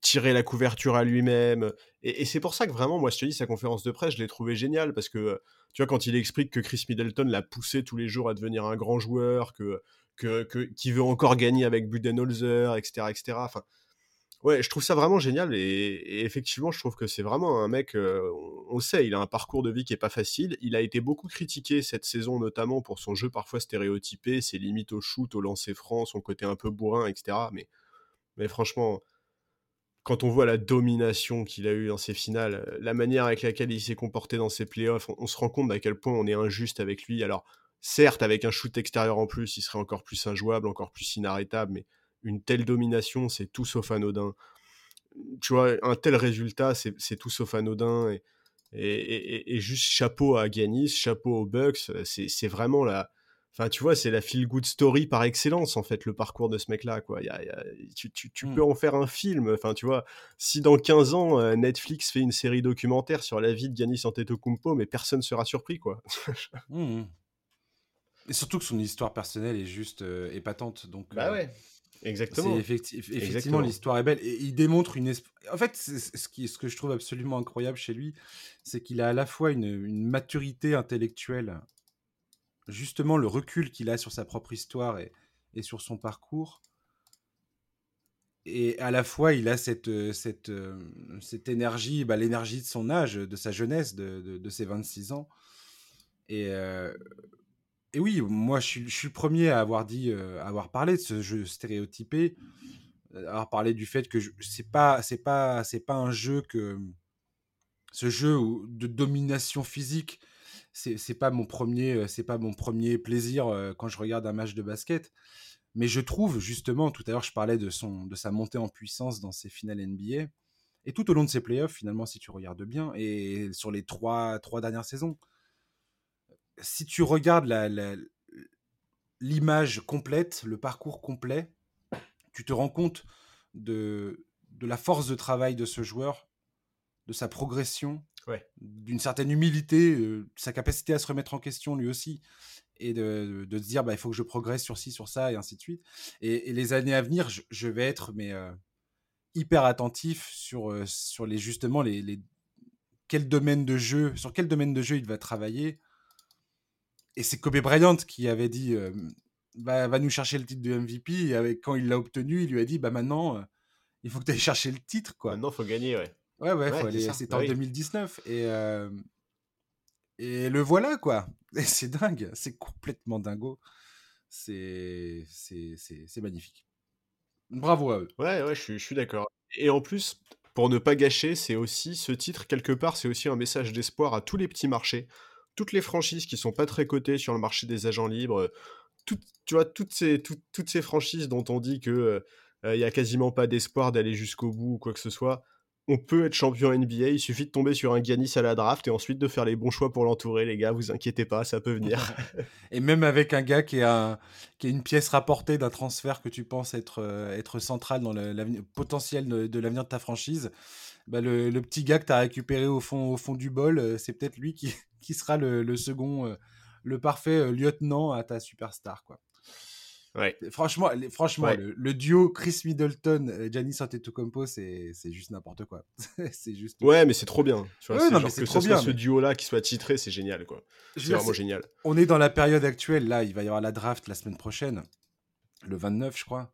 tirer la couverture à lui-même et, c'est pour ça que vraiment moi je te dis sa conférence de presse je l'ai trouvé géniale parce que tu vois quand il explique que Chris Middleton l'a poussé tous les jours à devenir un grand joueur que que, que qui veut encore gagner avec Budenholzer etc etc enfin Ouais, je trouve ça vraiment génial et, effectivement, je trouve que c'est vraiment un mec. Euh, on, sait, il a un parcours de vie qui est pas facile. Il a été beaucoup critiqué cette saison, notamment pour son jeu parfois stéréotypé, ses limites au shoot, au lancer franc, son côté un peu bourrin, etc. Mais, franchement, quand on voit la domination qu'il a eue dans ses finales, la manière avec laquelle il s'est comporté dans ses playoffs, on, on se rend compte à quel point on est injuste avec lui. Alors, certes, avec un shoot extérieur en plus, il serait encore plus injouable, encore plus inarrêtable, mais une telle domination, c'est tout sauf anodin. Tu vois, un tel résultat, c'est tout sauf anodin. Et, et, juste chapeau à Giannis, chapeau aux Bucks, c'est vraiment la. Enfin, tu vois, c'est la feel good story par excellence, en fait, le parcours de ce mec-là, quoi. tu, tu, mmh. peux en faire un film. Enfin, tu vois, si dans 15 ans, euh, Netflix fait une série documentaire sur la vie de Giannis Antetokounmpo, mais personne sera surpris, quoi. Mmh. Et surtout que son histoire personnelle est juste euh, épatante. Donc, bah euh, ouais. Exactement. effectivement, l'histoire est belle. Et il démontre une. En fait, ce, qui, ce que je trouve absolument incroyable chez lui, c'est qu'il a à la fois une, maturité intellectuelle, justement le recul qu'il a sur sa propre histoire et, et, sur son parcours. Et à la fois, il a cette, cette, cette énergie, bah, l'énergie de son âge, de sa jeunesse, de, de, ses 26 ans. Et, euh, et oui, moi, je suis, le premier à avoir dit, euh, avoir parlé de ce jeu stéréotypé, euh, à avoir parlé du fait que c'est pas, c'est pas, c'est pas un jeu que ce jeu de domination physique, c'est, pas mon premier, euh, c'est pas mon premier plaisir quand je regarde un match de basket. Mais je trouve justement, tout à l'heure, je parlais de son, de sa montée en puissance dans ses finales NBA. Et tout au long de ses playoffs, finalement, si tu regardes bien, et sur les trois, trois dernières saisons, si tu regardes l'image complète, le parcours complet, tu te rends compte de, de la force de travail de ce joueur, de sa progression, d'une certaine humilité, de euh, sa capacité à se remettre en question lui aussi, et de, de, se dire bah, il faut que je progresse sur ci, sur ça, et ainsi de suite. Et, les années à venir, je, vais être mais, euh, hyper attentif sur, euh, sur les, justement les, les, quel domaine de jeu, sur quel domaine de jeu il va travailler, et c'est Kobe Bryant qui avait dit bah, va nous chercher le titre de MVP. Et avec, quand il l'a obtenu, il lui a dit bah maintenant, euh, il faut que tu ailles chercher le titre. Quoi. Maintenant, il faut gagner, ouais. Ouais, ouais, aller. C'était bah en 2019. Et, euh, et le voilà, quoi. C'est dingue. C'est complètement dingo. C'est magnifique. Bravo à eux. Ouais, ouais, je suis, je suis d'accord. Et en plus, pour ne pas gâcher, c'est aussi ce titre, quelque part, c'est aussi un message d'espoir à tous les petits marchés, toutes les franchises qui sont pas très cotées sur le marché des agents libres, tu vois, toutes ces, toutes ces franchises dont on dit que il y a quasiment pas d'espoir d'aller jusqu'au bout ou quoi que ce soit, on peut être champion NBA, il suffit de tomber sur un Giannis à la draft et ensuite de faire les bons choix pour l'entourer, les gars, vous inquiétez pas, ça peut venir. et même avec un gars qui un, qui une pièce rapportée d'un transfert que tu penses être, euh, être central dans le potentiel de, l'avenir de ta franchise, bah le, petit gars que tu as récupéré au fond, au fond du bol, euh, c'est peut-être lui qui, qui sera le, second, euh, le parfait lieutenant à ta superstar. quoi. Franchement, franchement Le, duo Chris Middleton, euh, Giannis Antetokounmpo, c'est juste n'importe quoi. c'est juste. Ouais, mais c'est trop bien. Tu vois, que trop bien, ce duo-là qui soit titré, c'est génial, quoi. C'est vraiment génial. On est dans la période actuelle. Là, il va y avoir la draft la semaine prochaine, le 29, je crois.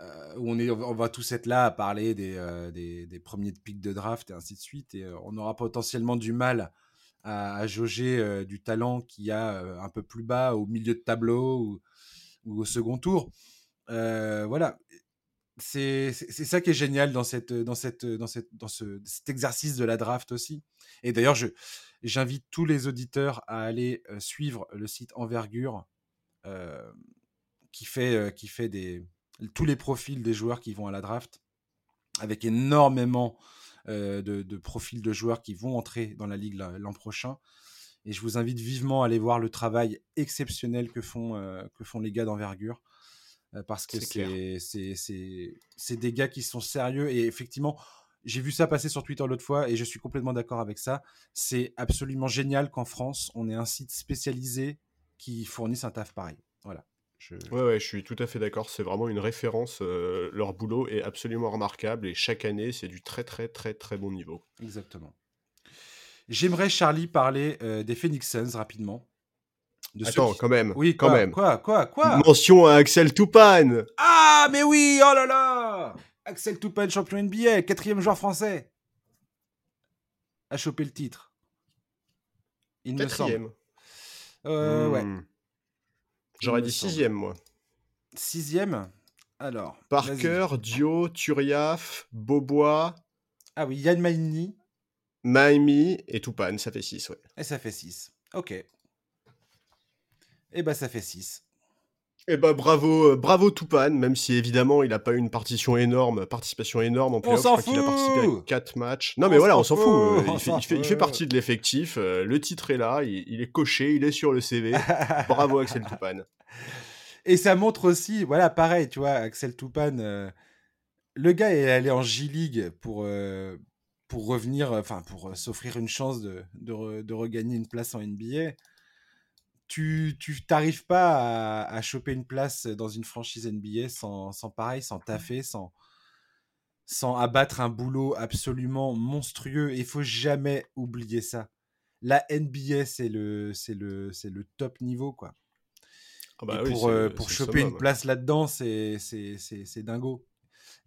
Euh, où on, va tous être là à parler des, euh, premiers pics de draft et ainsi de suite. Et on aura potentiellement du mal à, à jauger du talent qu'il y a un peu plus bas, au milieu de tableau. Ou, au second tour. Euh, voilà. C'est ça qui est génial dans, ce, cet exercice de la draft aussi. Et d'ailleurs, j'invite tous les auditeurs à aller euh, suivre le site Envergure euh, qui fait des, tous les profils des joueurs qui vont à la draft avec énormément de, de, profils de joueurs qui vont entrer dans la ligue l'an prochain. Et je vous invite vivement à aller voir le travail exceptionnel que font, euh, que font les gars d'envergure. Euh, parce que c'est des gars qui sont sérieux. Et effectivement, j'ai vu ça passer sur Twitter l'autre fois et je suis complètement d'accord avec ça. C'est absolument génial qu'en France, on ait un site spécialisé qui fournisse un taf pareil. Voilà. Je... Ouais, ouais, je suis tout à fait d'accord. C'est vraiment une référence. Euh, leur boulot est absolument remarquable et chaque année, c'est du très, très, très, très bon niveau. Exactement. J'aimerais, Charlie, parler euh, des Phoenix Suns rapidement. Attends, quand même. Oui, quand quoi, même. Quoi, quoi, quoi? Mention à Axel Toupane. Ah, mais oui, oh là là Axel Toupane, champion NBA, quatrième joueur français. A chopé le titre. Il quatrième. Euh, Ouais. J'aurais dit sixième, moi. Sixième Alors. Parker, Dio, Turiaf, Bobois. Ah oui, Yann Maini. Miami et Tupan, ça fait 6, ouais. Et ça fait 6. Ok. Et eh bah ça fait 6. Et bah bravo, euh, bravo Tupan, même si évidemment il n'a pas eu une partition énorme, participation énorme en playoff. On s'en fout. Il a participé à 4 matchs. Non mais voilà, on s'en fout. Il fait, il, fait, partie de l'effectif. Euh, le titre est là, il, est coché, il est sur le CV. bravo Axel Tupan. Et ça montre aussi, voilà, pareil, tu vois, Axel Tupan. Euh, le gars est allé en J-League pour, pour revenir, enfin pour s'offrir une chance de, de, regagner une place en NBA, tu t'arrives pas à, choper une place dans une franchise NBA sans, sans pareil, sans taffer, sans, sans abattre un boulot absolument monstrueux. Il faut jamais oublier ça. La NBA, c'est le, c'est le, c'est le top niveau, quoi. Ah bah Et pour, pour choper une place là-dedans, c'est dingo.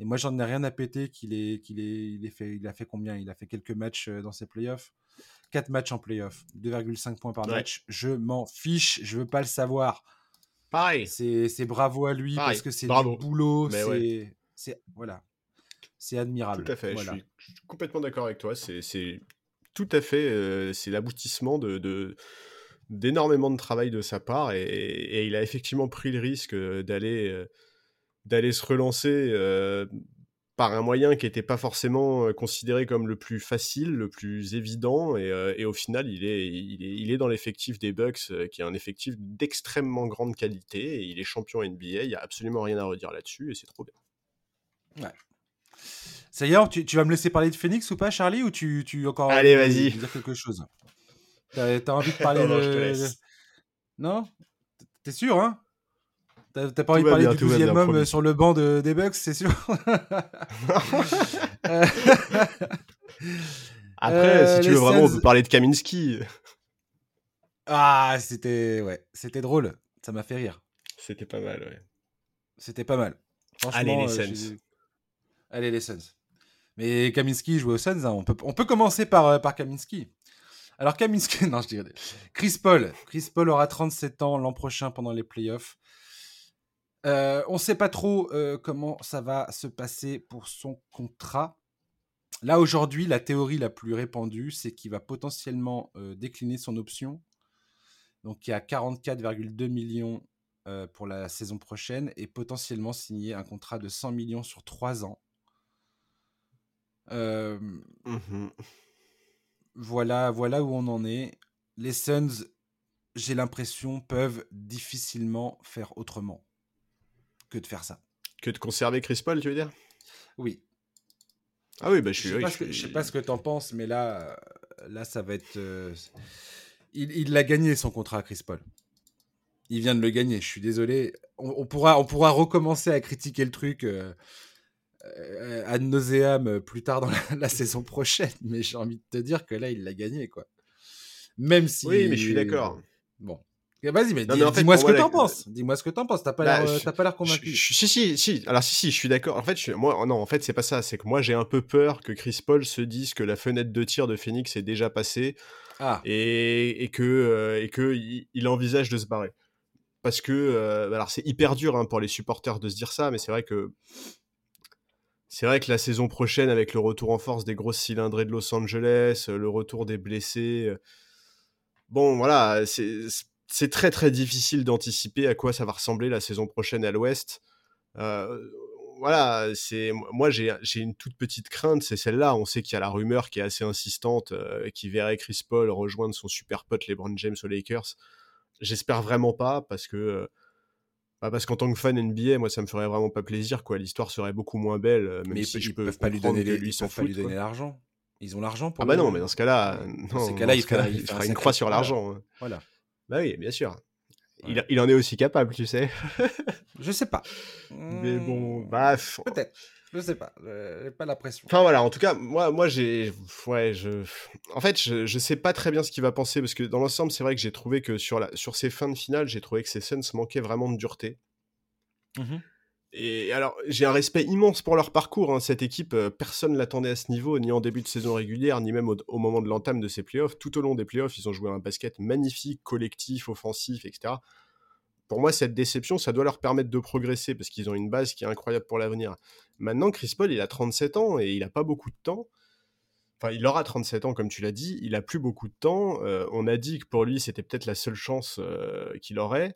Et moi, j'en ai rien à péter qu'il est, qu'il est, il est fait, il a fait combien? Il a fait quelques matchs euh, dans ses playoffs. 4 matchs en playoffs, 2,5 points par match. Je m'en fiche, je veux pas le savoir. Pareil. C'est bravo à lui parce que c'est du boulot. C'est voilà. C'est admirable. Tout à fait. Je, suis, complètement d'accord avec toi. C'est tout à fait. Euh, c'est l'aboutissement de, d'énormément de travail de sa part et, et, il a effectivement pris le risque euh, d'aller d'aller se relancer euh, par un moyen qui n'était pas forcément euh, considéré comme le plus facile, le plus évident, et, euh, au final, il est, il est, dans l'effectif des Bucks, qui est un effectif d'extrêmement grande qualité, et il est champion NBA, il n'y a absolument rien à redire là-dessus, et c'est trop bien. Ouais. Ça y est, tu, tu, vas me laisser parler de Phoenix ou pas, Charlie, ou tu, tu encore Allez, vas-y. dire quelque chose? T'as as envie de parler non, de... Non? T'es sûr, hein? T'as pas envie de parler du 12 homme sur le banc de, des Bucks, c'est sûr Après, si euh, tu veux vraiment, on peut parler de Kaminski. Ah, c'était ouais, c'était drôle. Ça m'a fait rire. C'était pas mal, ouais. C'était pas mal. Allez, les Suns. Allez, les Suns. Mais Kaminski joue aux Suns, hein. on, peut, on peut commencer par, par Kaminski. Alors Kaminski, non, je dirais. Chris Paul. Chris Paul aura 37 ans l'an prochain pendant les playoffs. Euh, on ne sait pas trop euh, comment ça va se passer pour son contrat. Là, aujourd'hui, la théorie la plus répandue, c'est qu'il va potentiellement euh, décliner son option. Donc, il y a 44,2 millions pour la saison prochaine et potentiellement signer un contrat de 100 millions sur 3 ans. Mmh voilà, voilà où on en est. Les Suns, j'ai l'impression, peuvent difficilement faire autrement que de faire ça. Que de conserver Chris Paul, tu veux dire? Oui. Ah oui, bah, je suis. Je sais, pas, ce sais pas ce que t'en penses, mais là, euh, là, ça va être. Euh, il l'a gagné son contrat, Chris Paul. Il vient de le gagner. Je suis désolé. On, pourra, on pourra recommencer à critiquer le truc euh, euh ad nauseam plus tard dans la, saison prochaine, mais j'ai envie de te dire que là, il l'a gagné, quoi. Même si. Oui, mais je suis d'accord. Bon. Vas-y, mais dis-moi ce que t'en penses. Dis-moi ce que t'en penses. T'as pas bah, l'air, l'air convaincu. si, si, si. Alors si, si, je suis d'accord. En fait, moi, non, en fait, c'est pas ça. C'est que moi, j'ai un peu peur que Chris Paul se dise que la fenêtre de tir de Phoenix est déjà passée ah. et, et que euh, et que il, envisage de se barrer. Parce que, euh, alors, c'est hyper dur hein, pour les supporters de se dire ça, mais c'est vrai que c'est vrai que la saison prochaine, avec le retour en force des grosses cylindrées de Los Angeles, le retour des blessés, euh, bon, voilà, c'est c'est très très difficile d'anticiper à quoi ça va ressembler la saison prochaine à l'Ouest. Euh, voilà, c'est moi j'ai une toute petite crainte, c'est celle-là. On sait qu'il y a la rumeur qui est assez insistante, euh, qui verrait Chris Paul rejoindre son super pote LeBron James aux Lakers. J'espère vraiment pas parce que euh, bah, parce qu'en tant que fan NBA, moi ça me ferait vraiment pas plaisir quoi. L'histoire serait beaucoup moins belle. mais si ils, peuvent pas lui donner, lui, lui donner l'argent. Ils ont l'argent pour. Ah bah non, mais dans ce cas-là, dans ce cas-là, il, fera, une croix sur l'argent. Hein. Voilà. Bah oui, bien sûr. Il, il, en est aussi capable, tu sais. je sais pas. Mais bon, bah. Peut-être. Je sais pas. J'ai pas la pression. Enfin voilà, en tout cas, moi, moi j'ai. Ouais, je. En fait, je, je sais pas très bien ce qu'il va penser parce que dans l'ensemble, c'est vrai que j'ai trouvé que sur, la, sur ces fins de finale, j'ai trouvé que ces scènes manquaient vraiment de dureté. Mmh et alors, j'ai un respect immense pour leur parcours. Hein. Cette équipe, euh, personne ne l'attendait à ce niveau, ni en début de saison régulière, ni même au, moment de l'entame de ces playoffs. Tout au long des playoffs, ils ont joué un basket magnifique, collectif, offensif, etc. Pour moi, cette déception, ça doit leur permettre de progresser parce qu'ils ont une base qui est incroyable pour l'avenir. Maintenant, Chris Paul, il a 37 ans et il n'a pas beaucoup de temps. Enfin, il aura 37 ans, comme tu l'as dit. Il a plus beaucoup de temps. Euh, on a dit que pour lui, c'était peut-être la seule chance euh, qu'il aurait.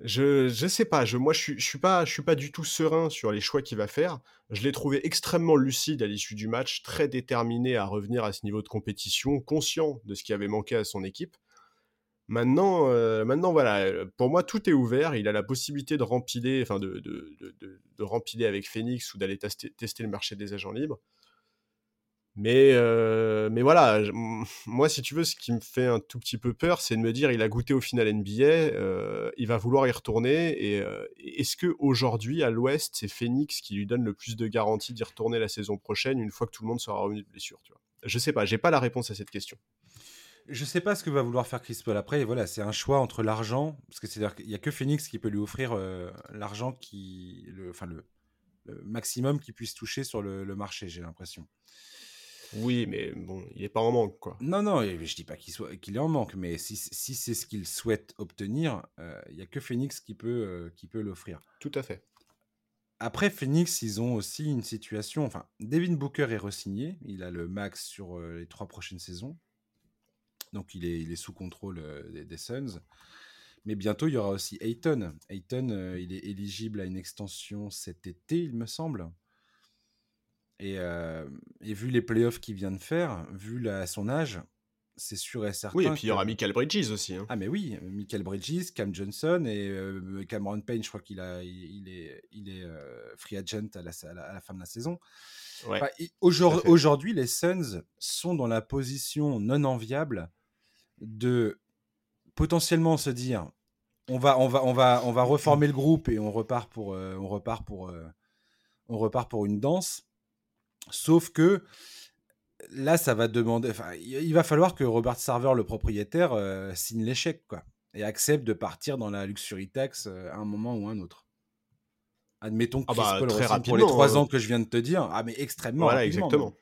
Je, je sais pas, je, moi je suis, suis pas, pas du tout serein sur les choix qu'il va faire. Je l'ai trouvé extrêmement lucide à l'issue du match, très déterminé à revenir à ce niveau de compétition, conscient de ce qui avait manqué à son équipe. Maintenant, euh, maintenant voilà, pour moi tout est ouvert. Il a la possibilité de rempiler, enfin de, avec Phoenix ou d'aller tester le marché des agents libres. Mais, euh, mais voilà, moi, si tu veux, ce qui me fait un tout petit peu peur, c'est de me dire, il a goûté au final NBA, euh, il va vouloir y retourner. Et euh, est-ce que aujourd'hui, à l'Ouest, c'est Phoenix qui lui donne le plus de garanties d'y retourner la saison prochaine, une fois que tout le monde sera revenu de blessure tu vois? Je sais pas, j'ai pas la réponse à cette question. Je sais pas ce que va vouloir faire Chris Paul. Après, voilà, c'est un choix entre l'argent, parce que c'est-à-dire qu'il y a que Phoenix qui peut lui offrir l'argent qui, le, enfin le, maximum qu'il puisse toucher sur le marché, j'ai l'impression. Oui, mais bon, il n'est pas en manque, quoi. Non, non, je dis pas qu'il soit qu'il est en manque, mais si, si c'est ce qu'il souhaite obtenir, euh, il n'y a que Phoenix qui peut, euh, qui peut l'offrir. Tout à fait. Après, Phoenix, ils ont aussi une situation. Enfin, Devin Booker est resigné. Il a le max sur euh, les trois prochaines saisons. Donc, il est, il est sous contrôle des, des, Suns. Mais bientôt, il y aura aussi Ayton. Ayton, il est éligible à une extension cet été, il me semble. Euh, et, vu les playoffs qu'il vient de faire, vu la, son âge, c'est sûr et certain. Oui, et puis il y aura Michael Bridges aussi. Hein. Ah, mais oui, Michael Bridges, Cam Johnson et euh, Cameron Payne, je crois qu'il a, il, est, il est euh, free agent à la, à la, fin de la saison. Aujourd'hui, les Suns sont dans la position non enviable de potentiellement se dire on va, on va, on va, on va reformer le groupe et on repart pour, on repart pour, on repart pour une danse Sauf que là, ça va demander. Enfin, il va falloir que Robert Sarver, le propriétaire, euh, signe l'échec, quoi. et accepte de partir dans la luxury tax à un moment ou un autre. Admettons que ah Chris bah, Paul très pour les trois rapidement, ans que je viens de te dire. Ah, mais extrêmement Voilà, exactement.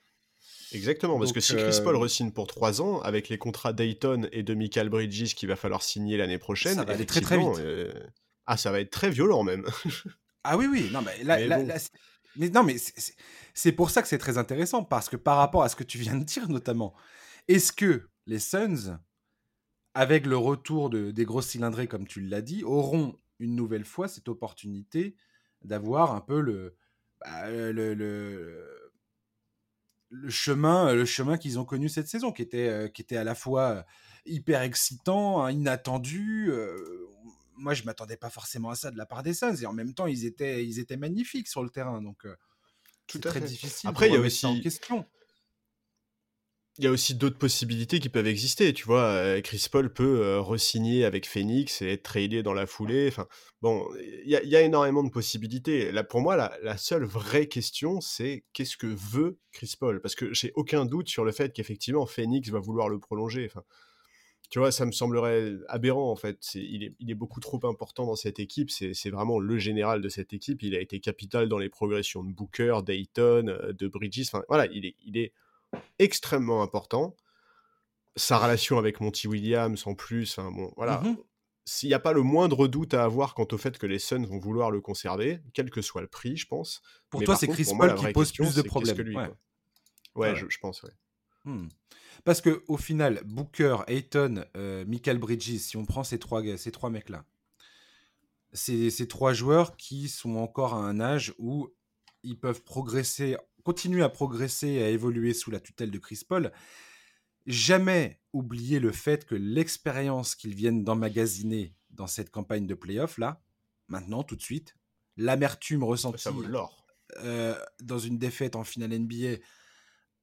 Exactement, parce que si Chris Paul euh, re-signe pour 3 ans, avec les contrats Dayton et de Michael Bridges qu'il va falloir signer l'année prochaine, ça va aller très très vite. euh, ah, ça va être très violent même. Ah oui, oui. Non, mais là, Mais là- bon, là, c'est- mais non, mais c'est pour ça que c'est très intéressant parce que par rapport à ce que tu viens de dire notamment, est-ce que les Suns, avec le retour de, des grosses cylindrées comme tu l'as dit, auront une nouvelle fois cette opportunité d'avoir un peu le, bah, chemin, le chemin qu'ils ont connu cette saison, qui était, euh, à la fois hyper excitant, hein, inattendu. euh, moi, je m'attendais pas forcément à ça de la part des Suns, et en même temps, ils étaient, magnifiques sur le terrain, donc euh, tout à très fait. difficile Après, il y a en aussi, question. il y a aussi d'autres possibilités qui peuvent exister, tu vois. euh, Chris Paul peut euh, re-signer avec Phoenix et être tradé dans la foulée. Enfin, bon, il y, a- il y a énormément de possibilités. Là, pour moi, la, la seule vraie question, c'est qu'est-ce que veut Chris Paul? Parce que j'ai aucun doute sur le fait qu'effectivement, Phoenix va vouloir le prolonger. Enfin, tu vois, ça me semblerait aberrant, en fait. Il, est, il est beaucoup trop important dans cette équipe. C'est vraiment le général de cette équipe. Il a été capital dans les progressions de Booker, Dayton, euh, de Bridges. Enfin, voilà, il est, il est extrêmement important. Sa relation avec Monty Williams, en plus, enfin, bon, voilà. Mhm. S'il n'y a pas le moindre doute à avoir quant au fait que les Suns vont vouloir le conserver, quel que soit le prix, je pense. Pour Mais toi, c'est Chris Paul qui pose plus de problèmes. que lui, Ouais. quoi. Ouais, Ouais, je, je pense, ouais. Hmm. Parce que au final, Booker, Ayton, euh, Michael Bridges, si on prend ces trois, gars- ces trois mecs-là, c'est ces trois joueurs qui sont encore à un âge où ils peuvent progresser, continuer à progresser et à évoluer sous la tutelle de Chris Paul. Jamais oublier le fait que l'expérience qu'ils viennent d'emmagasiner dans cette campagne de playoff là, maintenant, tout de suite, l'amertume ressentie Ça vaut de l'or. euh, dans une défaite en finale NBA,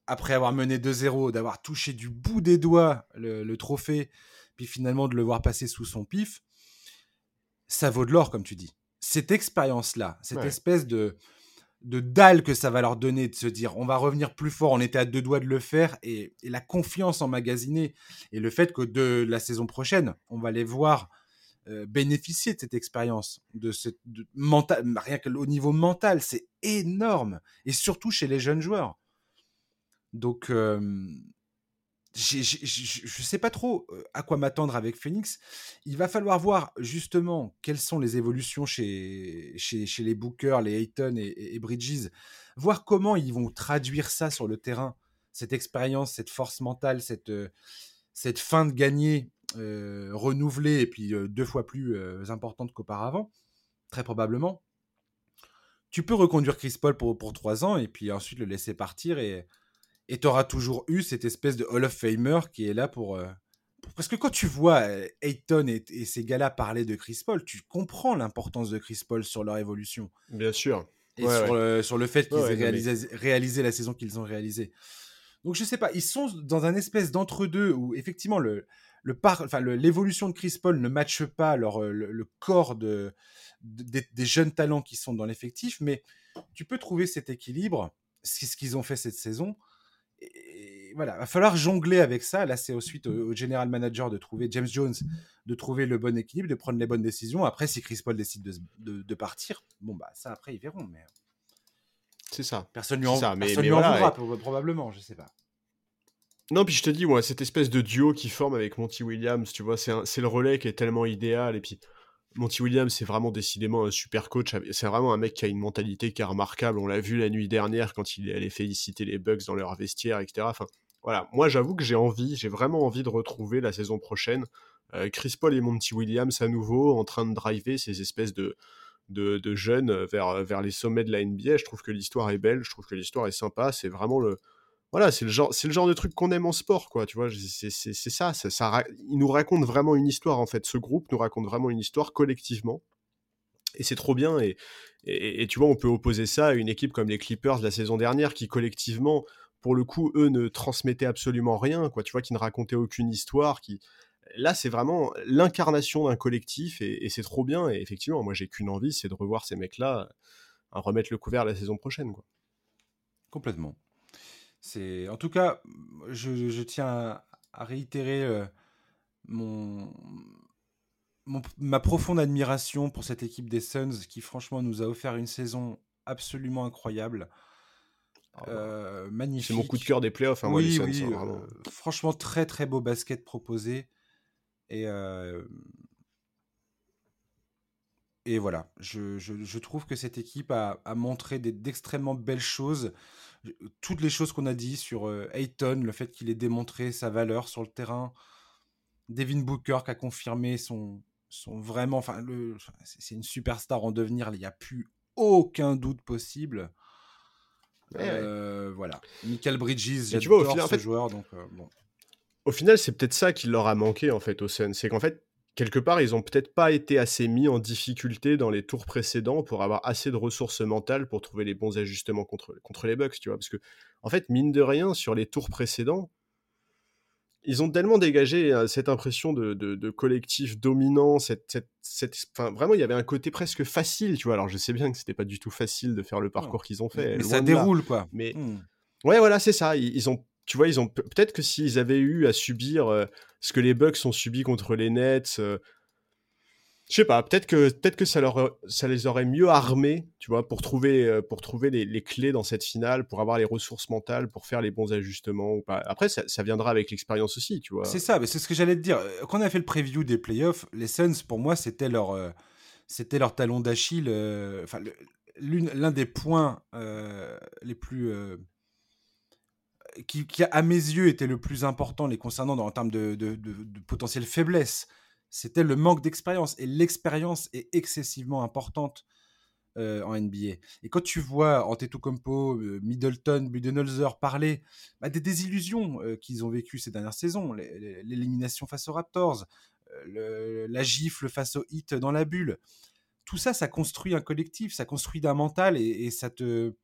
après avoir mené 2-0, d'avoir touché du bout des doigts le, le trophée, puis finalement de le voir passer sous son pif, ça vaut de l'or, comme tu dis. Cette expérience-là, cette Ouais. espèce de, de dalle que ça va leur donner de se dire on va revenir plus fort, on était à deux doigts de le faire, et, et la confiance emmagasinée, et le fait que de la saison prochaine, on va les voir euh, bénéficier de cette expérience, de ce de mental, rien qu'au niveau mental, c'est énorme, et surtout chez les jeunes joueurs. Donc, je ne sais pas trop à quoi m'attendre avec Phoenix. Il va falloir voir justement quelles sont les évolutions chez, chez, chez les Booker, les Ayton et, Bridges, voir comment ils vont traduire ça sur le terrain, cette expérience, cette force mentale, cette, cette fin de gagner renouvelée et puis deux fois plus importante qu'auparavant, très probablement. Tu peux reconduire Chris Paul pour, pour trois ans et puis ensuite le laisser partir et et tu auras toujours eu cette espèce de Hall of Famer qui est là pour, euh, Parce que quand tu vois euh, Ayton et, et ces gars-là parler de Chris Paul, tu comprends l'importance de Chris Paul sur leur évolution Bien sûr. et Ouais, sur, le, sur le fait qu'ils Ouais, aient mais- réalisé, la saison qu'ils ont réalisée. Donc je sais pas, ils sont dans un espèce d'entre-deux où effectivement le, le par, enfin, le- l'évolution de Chris Paul ne matche pas leur, euh, le, le corps de, de- des, des jeunes talents qui sont dans l'effectif, mais tu peux trouver cet équilibre, c'est ce qu'ils ont fait cette saison. Et voilà, va falloir jongler avec ça. Là, c'est ensuite au, au general manager de trouver James Jones, de trouver le bon équilibre, de prendre les bonnes décisions. Après, si Chris Paul décide de, de- de partir, bon bah ça après ils verront. Mais C'est ça. personne lui en, ça, mais- personne mais lui en voilà, voudra et- pro- probablement, je sais pas. Non, puis je te dis, moi, cette espèce de duo qui forme avec Monty Williams, tu vois, c'est le relais qui est tellement idéal. Et puis, Monty Williams, c'est vraiment décidément un super coach. C'est vraiment un mec qui a une mentalité qui est remarquable. On l'a vu la nuit dernière quand il est allé féliciter les Bucks dans leur vestiaire, etc. Enfin, voilà. Moi, j'avoue que j'ai envie, j'ai vraiment envie de retrouver la saison prochaine euh, Chris Paul et Monty Williams à nouveau en train de driver ces espèces de, jeunes vers, vers les sommets de la NBA. Je trouve que l'histoire est belle, je trouve que l'histoire est sympa. C'est vraiment le, voilà, c'est le genre, c'est le genre de truc qu'on aime en sport, quoi. Tu vois, c'est c'est- ça, ça, ça Il nous raconte vraiment une histoire en fait. Ce groupe nous raconte vraiment une histoire collectivement, et c'est trop bien. Et, et, tu vois, on peut opposer ça à une équipe comme les Clippers de la saison dernière, qui collectivement, pour le coup, eux ne transmettaient absolument rien, quoi. Tu vois, qui ne racontaient aucune histoire, qui là, c'est vraiment l'incarnation d'un collectif, et, c'est trop bien. Et effectivement, moi, j'ai qu'une envie, c'est de revoir ces mecs-là à remettre le couvert la saison prochaine, quoi. Complètement. C'est en tout cas, je, je tiens à, à réitérer euh, mon ma profonde admiration pour cette équipe des Suns qui franchement nous a offert une saison absolument incroyable. magnifique. Ah bah, c'est mon coup de cœur des playoffs. Hein, oui, oui, hein, franchement très très beau basket proposé. Et, et voilà, je, je, trouve que cette équipe a, a montré d'extrêmement belles choses. Toutes les choses qu'on a dit sur Ayton, le fait qu'il ait démontré sa valeur sur le terrain. Devin Booker qui a confirmé son, son vraiment. Enfin, c'est une superstar en devenir. Il n'y a plus aucun doute possible. Voilà. Michael Bridges, j'adore ce fait, joueur. Donc, bon. Au final, c'est peut-être ça qui leur a manqué en fait au Sun. C'est qu'en fait, quelque part, ils ont peut-être pas été assez mis en difficulté dans les tours précédents pour avoir assez de ressources mentales pour trouver les bons ajustements contre, contre les Bucks, tu vois. Parce que, en fait, mine de rien, sur les tours précédents, ils ont tellement dégagé euh, cette impression de, de, collectif dominant, cette, cette, enfin, vraiment, il y avait un côté presque facile, tu vois. Alors, je sais bien que c'était pas du tout facile de faire le parcours qu'ils ont fait. Mais ça déroule, quoi. Mais mmh. ouais, voilà, c'est ça. ils, ont tu vois, ils ont peut-être que s'ils avaient eu à subir ce que les Bucks ont subi contre les Nets, euh, je sais pas, peut-être que peut-être que ça leur ça les aurait mieux armés, tu vois, pour trouver pour trouver les, clés dans cette finale, pour avoir les ressources mentales, pour faire les bons ajustements ou pas. Après, ça, viendra avec l'expérience aussi, tu vois. C'est ça, mais c'est ce que j'allais te dire. Quand on a fait le preview des playoffs, les Suns, pour moi, c'était leur c'était leur talon d'Achille. Enfin, l'un des points les plus qui, à mes yeux, était le plus important les concernant dans, en termes de, de, de, potentielle faiblesse, c'était le manque d'expérience. Et l'expérience est excessivement importante euh, en NBA. Et quand tu vois Antetokounmpo, euh, Middleton, Budenholzer parler bah, des désillusions euh, qu'ils ont vécues ces dernières saisons, l'élimination face aux Raptors, la gifle face aux Heat dans la bulle, tout ça, ça construit un collectif, ça construit d'un mental et ça te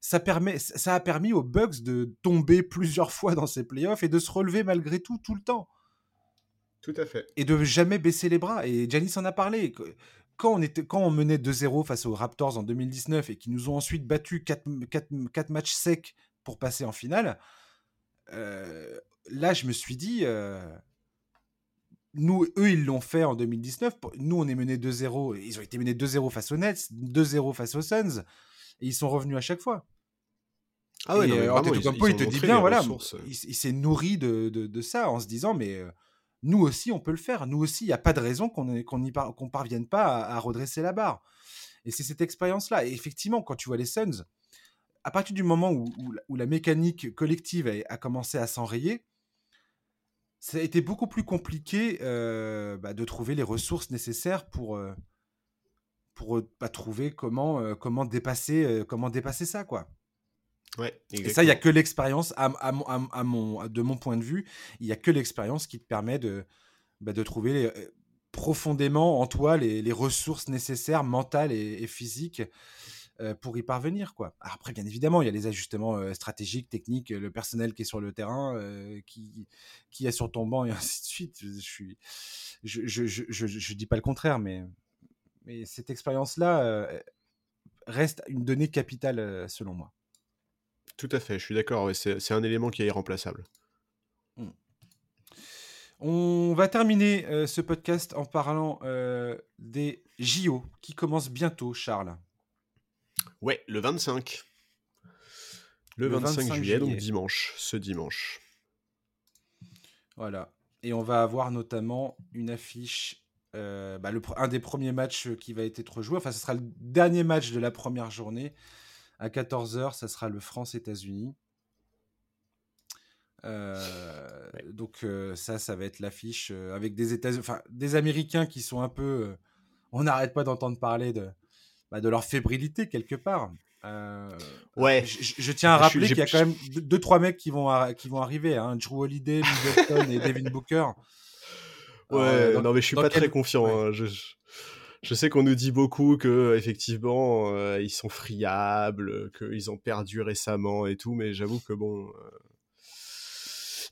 ça, permet, ça a permis aux Bucks de tomber plusieurs fois dans ces playoffs et de se relever malgré tout, tout le temps. Tout à fait. Et de jamais baisser les bras. Et Janice en a parlé. Quand on, était, quand on menait 2-0 face aux Raptors en 2019 et qui nous ont ensuite battu 4, 4, matchs secs pour passer en finale, euh, là, je me suis dit, euh, nous, eux, ils l'ont fait en 2019. Nous, on est mené 2-0. Ils ont été menés 2-0 face aux Nets, 2-0 face aux Suns et ils sont revenus à chaque fois. Ah ouais, euh, il te dit bien, voilà, euh. il, s'est nourri de, de, ça en se disant, mais euh, nous aussi, on peut le faire. Nous aussi, il n'y a pas de raison qu'on ne parvienne pas à, redresser la barre. Et c'est cette expérience-là. Et effectivement, quand tu vois les Suns, à partir du moment où, où, la mécanique collective a, commencé à s'enrayer, ça a été beaucoup plus compliqué bah, de trouver les ressources nécessaires pour, pour pas trouver comment, comment, dépasser, comment dépasser ça, quoi. Ouais, et ça, il n'y a que l'expérience, à, à, à, mon, de mon point de vue, il n'y a que l'expérience qui te permet de, bah, de trouver les, profondément en toi les, les ressources nécessaires, mentales et, physiques, pour y parvenir. Quoi. après, bien évidemment, il y a les ajustements stratégiques, techniques, le personnel qui est sur le terrain, qui, qui est sur ton banc, et ainsi de suite. Je ne je, je, je, je, dis pas le contraire, mais mais cette expérience-là euh, reste une donnée capitale euh, selon moi. Tout à fait, je suis d'accord. c'est un élément qui est irremplaçable. Hmm. On va terminer euh, ce podcast en parlant des JO qui commencent bientôt, Charles. Ouais, le 25. Le, 25, juillet, donc dimanche, ce dimanche. Voilà. Et on va avoir notamment une affiche euh, bah, le, un des premiers matchs qui va être joué. Enfin, ce sera le dernier match de la première journée. À 14h, ça sera le France-États-Unis. Euh, donc euh, ça, ça va être l'affiche avec des États, enfin des Américains qui sont un peu, on n'arrête pas d'entendre parler de, bah, de leur fébrilité quelque part. ouais. Je, tiens à rappeler qu'il y a quand même deux, trois mecs qui vont, qui vont arriver, hein, Drew Holiday, Middleton et Devin Booker. Ouais, non, mais je suis pas très confiant. Hein. Je, je, sais qu'on nous dit beaucoup que effectivement euh, ils sont friables, qu'ils ont perdu récemment et tout, mais j'avoue que bon. Euh,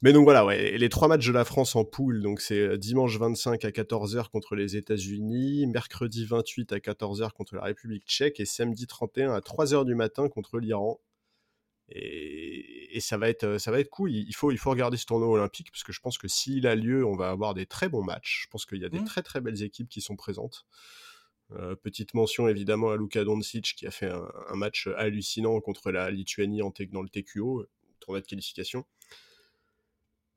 mais donc voilà, ouais, les trois matchs de la France en poule, donc c'est euh, dimanche 25 à 14h contre les États-Unis, mercredi 28 à 14h contre la République tchèque et samedi 31 à 3h du matin contre l'Iran. Et, et, ça va être ça va être cool. Il, faut il faut regarder ce tournoi olympique parce que je pense que s'il a lieu, on va avoir des très bons matchs. Je pense qu'il y a des mmh. très très belles équipes qui sont présentes. petite mention évidemment à Luka Doncic qui a fait un, match hallucinant contre la Lituanie en dans le TQO, tournoi de qualification.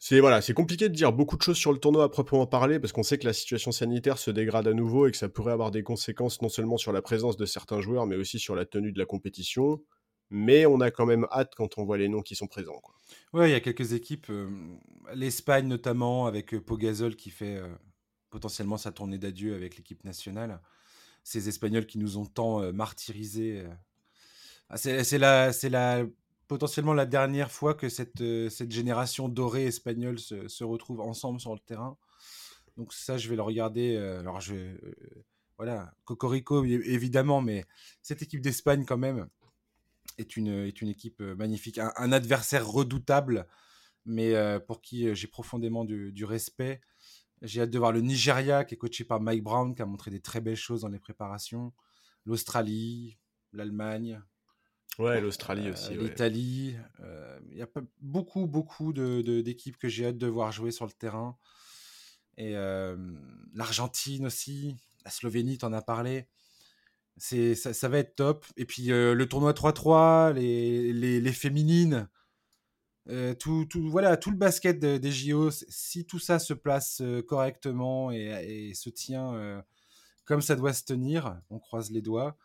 C'est voilà, c'est compliqué de dire beaucoup de choses sur le tournoi à proprement parler parce qu'on sait que la situation sanitaire se dégrade à nouveau et que ça pourrait avoir des conséquences non seulement sur la présence de certains joueurs mais aussi sur la tenue de la compétition. Mais on a quand même hâte quand on voit les noms qui sont présents. Quoi. Ouais, il y a quelques équipes, euh, l'Espagne notamment avec euh, Pogazol qui fait euh, potentiellement sa tournée d'adieu avec l'équipe nationale. Ces Espagnols qui nous ont tant martyrisés. Ah, c'est la, la potentiellement la dernière fois que cette, cette génération dorée espagnole se, se, retrouve ensemble sur le terrain. Donc ça, je vais le regarder. Alors, je, voilà, Cocorico, évidemment, mais cette équipe d'Espagne, quand même, est une, est une équipe magnifique. Un, adversaire redoutable, mais pour qui j'ai profondément du, du respect. J'ai hâte de voir le Nigeria, qui est coaché par Mike Brown, qui a montré des très belles choses dans les préparations. L'Australie, l'Allemagne, Ouais, l'Australie aussi. L'Italie. Il y a beaucoup, beaucoup d'équipes de, que j'ai hâte de voir jouer sur le terrain. Et l'Argentine aussi. La Slovénie, t'en as parlé. Ça, ça, va être top. Et puis le tournoi 3-3, les, les, les, féminines. tout, tout, voilà, tout le basket des JO, si tout ça se place correctement et, et se tient comme ça doit se tenir, on croise les doigts,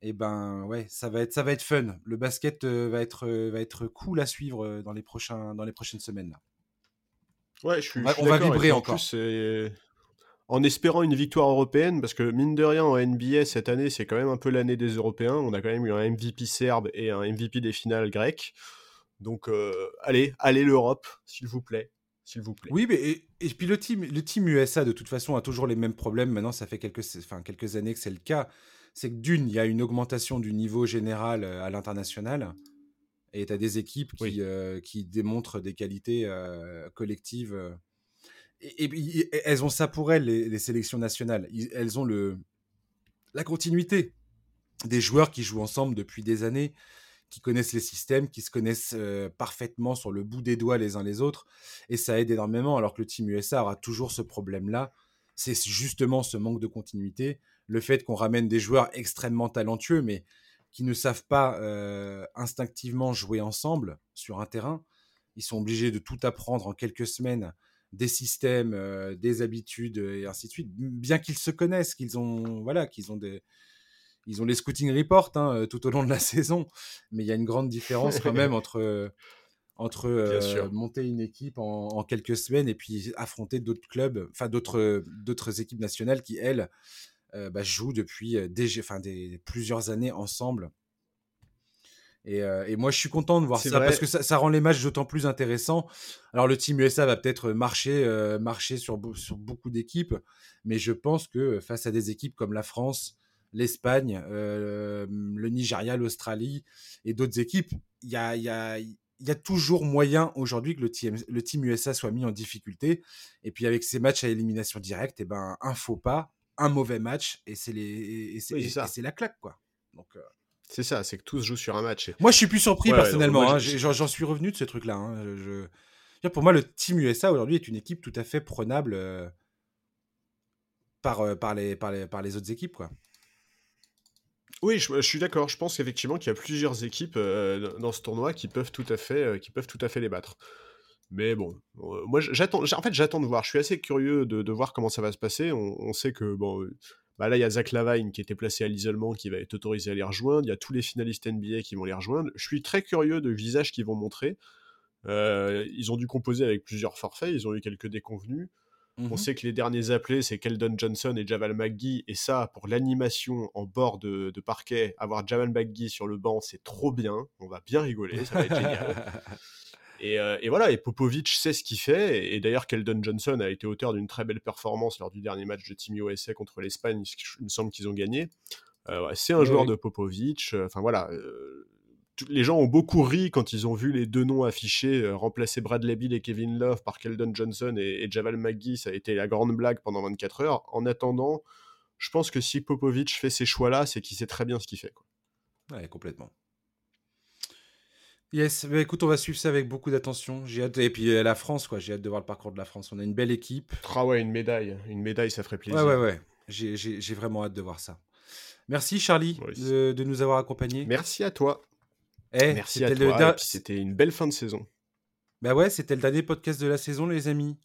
et ben ouais, ça va être ça va être fun. Le basket euh, va être euh, va être cool à suivre euh, dans les prochains dans les prochaines semaines là. Ouais, je suis. On va, vibrer encore. En espérant une victoire européenne, parce que mine de rien en NBA cette année, c'est quand même un peu l'année des Européens. On a quand même eu un MVP serbe et un MVP des finales grecques. Donc allez, allez l'Europe, s'il vous plaît. S'il vous plaît. Oui, mais et, puis le team, le team USA de toute façon a toujours les mêmes problèmes. Maintenant, ça fait quelques, enfin, quelques années que c'est le cas c'est que d'une, il y a une augmentation du niveau général euh, à l'international, et tu as des équipes qui, euh, qui, démontrent des qualités euh, collectives. Et, elles ont ça pour elles, les, sélections nationales. elles ont le, la continuité des joueurs qui jouent ensemble depuis des années, qui connaissent les systèmes, qui se connaissent parfaitement sur le bout des doigts les uns les autres, et ça aide énormément, alors que le Team USA aura toujours ce problème-là. C'est justement ce manque de continuité le fait qu'on ramène des joueurs extrêmement talentueux, mais qui ne savent pas euh, instinctivement jouer ensemble sur un terrain. Ils sont obligés de tout apprendre en quelques semaines, des systèmes, euh, des habitudes et ainsi de suite. Bien qu'ils se connaissent, qu'ils ont, voilà, qu'ils ont des, ils ont les scouting reports hein, tout au long de la saison, mais il y a une grande différence quand même entre entre monter une équipe en, en, quelques semaines et puis affronter d'autres clubs, enfin d'autres d'autres équipes nationales qui elles euh, bah, jouent depuis des, enfin, des, plusieurs années ensemble. Et, et, moi, je suis content de voir ça parce que ça, ça, rend les matchs d'autant plus intéressants. Alors, le Team USA va peut-être marcher, marcher sur, sur beaucoup d'équipes, mais je pense que face à des équipes comme la France, l'Espagne, le Nigeria, l'Australie et d'autres équipes, il y a, y, a, y a, toujours moyen aujourd'hui que le team, le team USA soit mis en difficulté. Et puis, avec ces matchs à élimination directe, et eh ben, un faux pas, un mauvais match et c'est la claque quoi. Donc euh c'est ça, c'est que tout se joue sur un match. Moi, je suis plus surpris personnellement. Hein, j'en suis revenu de ce truc-là. Hein, je... Pour moi, le Team USA aujourd'hui est une équipe tout à fait prenable euh, par, euh, par, les, par, les, par les autres équipes. Quoi. Oui, je, suis d'accord. Je pense qu'effectivement qu'il y a plusieurs équipes dans ce tournoi qui peuvent tout à fait, qui peuvent tout à fait les battre. Mais bon, euh, moi j'attends. En fait, j'attends de voir. Je suis assez curieux de, voir comment ça va se passer. On, sait que bon, euh, bah là il y a Zach Lavine qui était placé à l'isolement, qui va être autorisé à les rejoindre. Il y a tous les finalistes NBA qui vont les rejoindre. Je suis très curieux de visages qu'ils vont montrer. Euh, ils ont dû composer avec plusieurs forfaits. Ils ont eu quelques déconvenus. On mmh sait que les derniers appelés, c'est Keldon Johnson et Javal McGee. Et ça, pour l'animation en bord de, de, parquet, avoir Javal McGee sur le banc, c'est trop bien. On va bien rigoler, ça va être génial. Euh, et, voilà, et Popovic sait ce qu'il fait. Et, d'ailleurs, Keldon Johnson a été auteur d'une très belle performance lors du dernier match de Team USA contre l'Espagne. Il me semble qu'ils ont gagné. Euh, c'est un joueur de Popovic. Euh, enfin voilà. les gens ont beaucoup ri quand ils ont vu les deux noms affichés, remplacer Bradley Bill et Kevin Love par Keldon Johnson et, Javal McGee. Ça a été la grande blague pendant 24 heures. En attendant, je pense que si Popovic fait ces choix-là, c'est qu'il sait très bien ce qu'il fait. Quoi. Ouais, complètement. Yes, bah, écoute, on va suivre ça avec beaucoup d'attention. J'ai hâte, et puis euh, la France, quoi. J'ai hâte de voir le parcours de la France. On a une belle équipe. Ah ouais, une médaille, une médaille, ça ferait plaisir. Ouais, ouais, ouais. J'ai vraiment hâte de voir ça. Merci Charlie de, de, nous avoir accompagnés. Merci à toi. Eh, Merci à toi. C'était une belle fin de saison. Bah ouais, c'était le dernier podcast de la saison, les amis.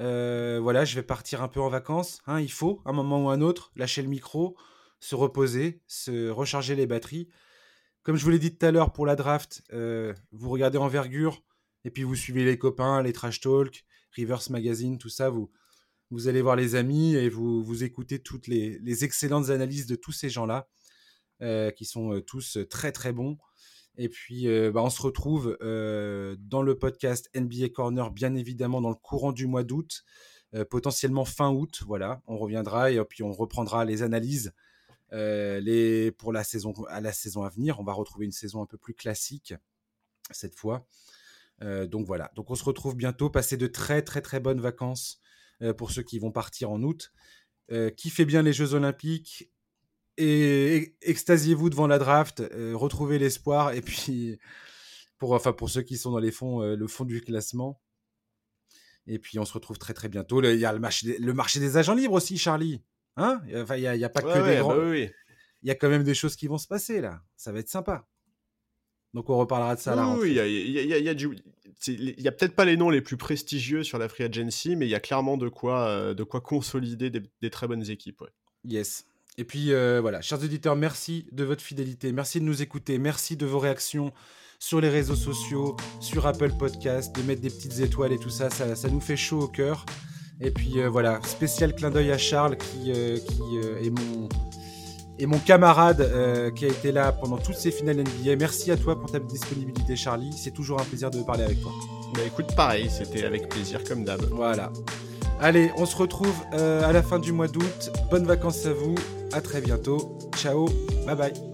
Euh, voilà, je vais partir un peu en vacances. Hein, il faut, un moment ou un autre, lâcher le micro, se reposer, se recharger les batteries. Comme je vous l'ai dit tout à l'heure pour la draft, euh, vous regardez Envergure et puis vous suivez les copains, les trash talk, Reverse Magazine, tout ça. Vous, vous allez voir les amis et vous, vous écoutez toutes les, excellentes analyses de tous ces gens-là euh, qui sont tous très très bons. Et puis, bah, on se retrouve dans le podcast NBA Corner, bien évidemment, dans le courant du mois d'août, potentiellement fin août. Voilà, on reviendra et puis on reprendra les analyses les, pour la saison, à la saison à venir. On va retrouver une saison un peu plus classique cette fois. donc voilà, donc on se retrouve bientôt. Passez de très très très bonnes vacances pour ceux qui vont partir en août. kiffez bien les Jeux Olympiques et extasiez-vous devant la draft, euh, retrouvez l'espoir et puis pour enfin pour ceux qui sont dans les fonds euh, le fond du classement. Et puis on se retrouve très très bientôt. Il y a le marché des agents libres aussi, Charlie. Hein? Enfin, il n'y a, pas que des grands. Bah il y a quand même des choses qui vont se passer là. Ça va être sympa. Donc on reparlera de ça là. Oui, il y a, y a, y a peut-être pas les noms les plus prestigieux sur la free agency, mais il y a clairement de quoi, euh, de quoi consolider des, des très bonnes équipes. Ouais. Yes. Et puis euh, voilà, chers auditeurs, merci de votre fidélité, merci de nous écouter, merci de vos réactions sur les réseaux sociaux, sur Apple Podcast, de mettre des petites étoiles et tout ça, ça, nous fait chaud au cœur. Et puis euh, voilà, spécial clin d'œil à Charles qui, euh, qui est, mon, mon camarade qui a été là pendant toutes ces finales NBA. Merci à toi pour ta disponibilité Charlie, c'est toujours un plaisir de parler avec toi. Bah écoute, pareil, c'était avec plaisir comme d'hab. Voilà. Allez, on se retrouve à la fin du mois d'août. Bonnes vacances à vous. À très bientôt. Ciao. Bye bye.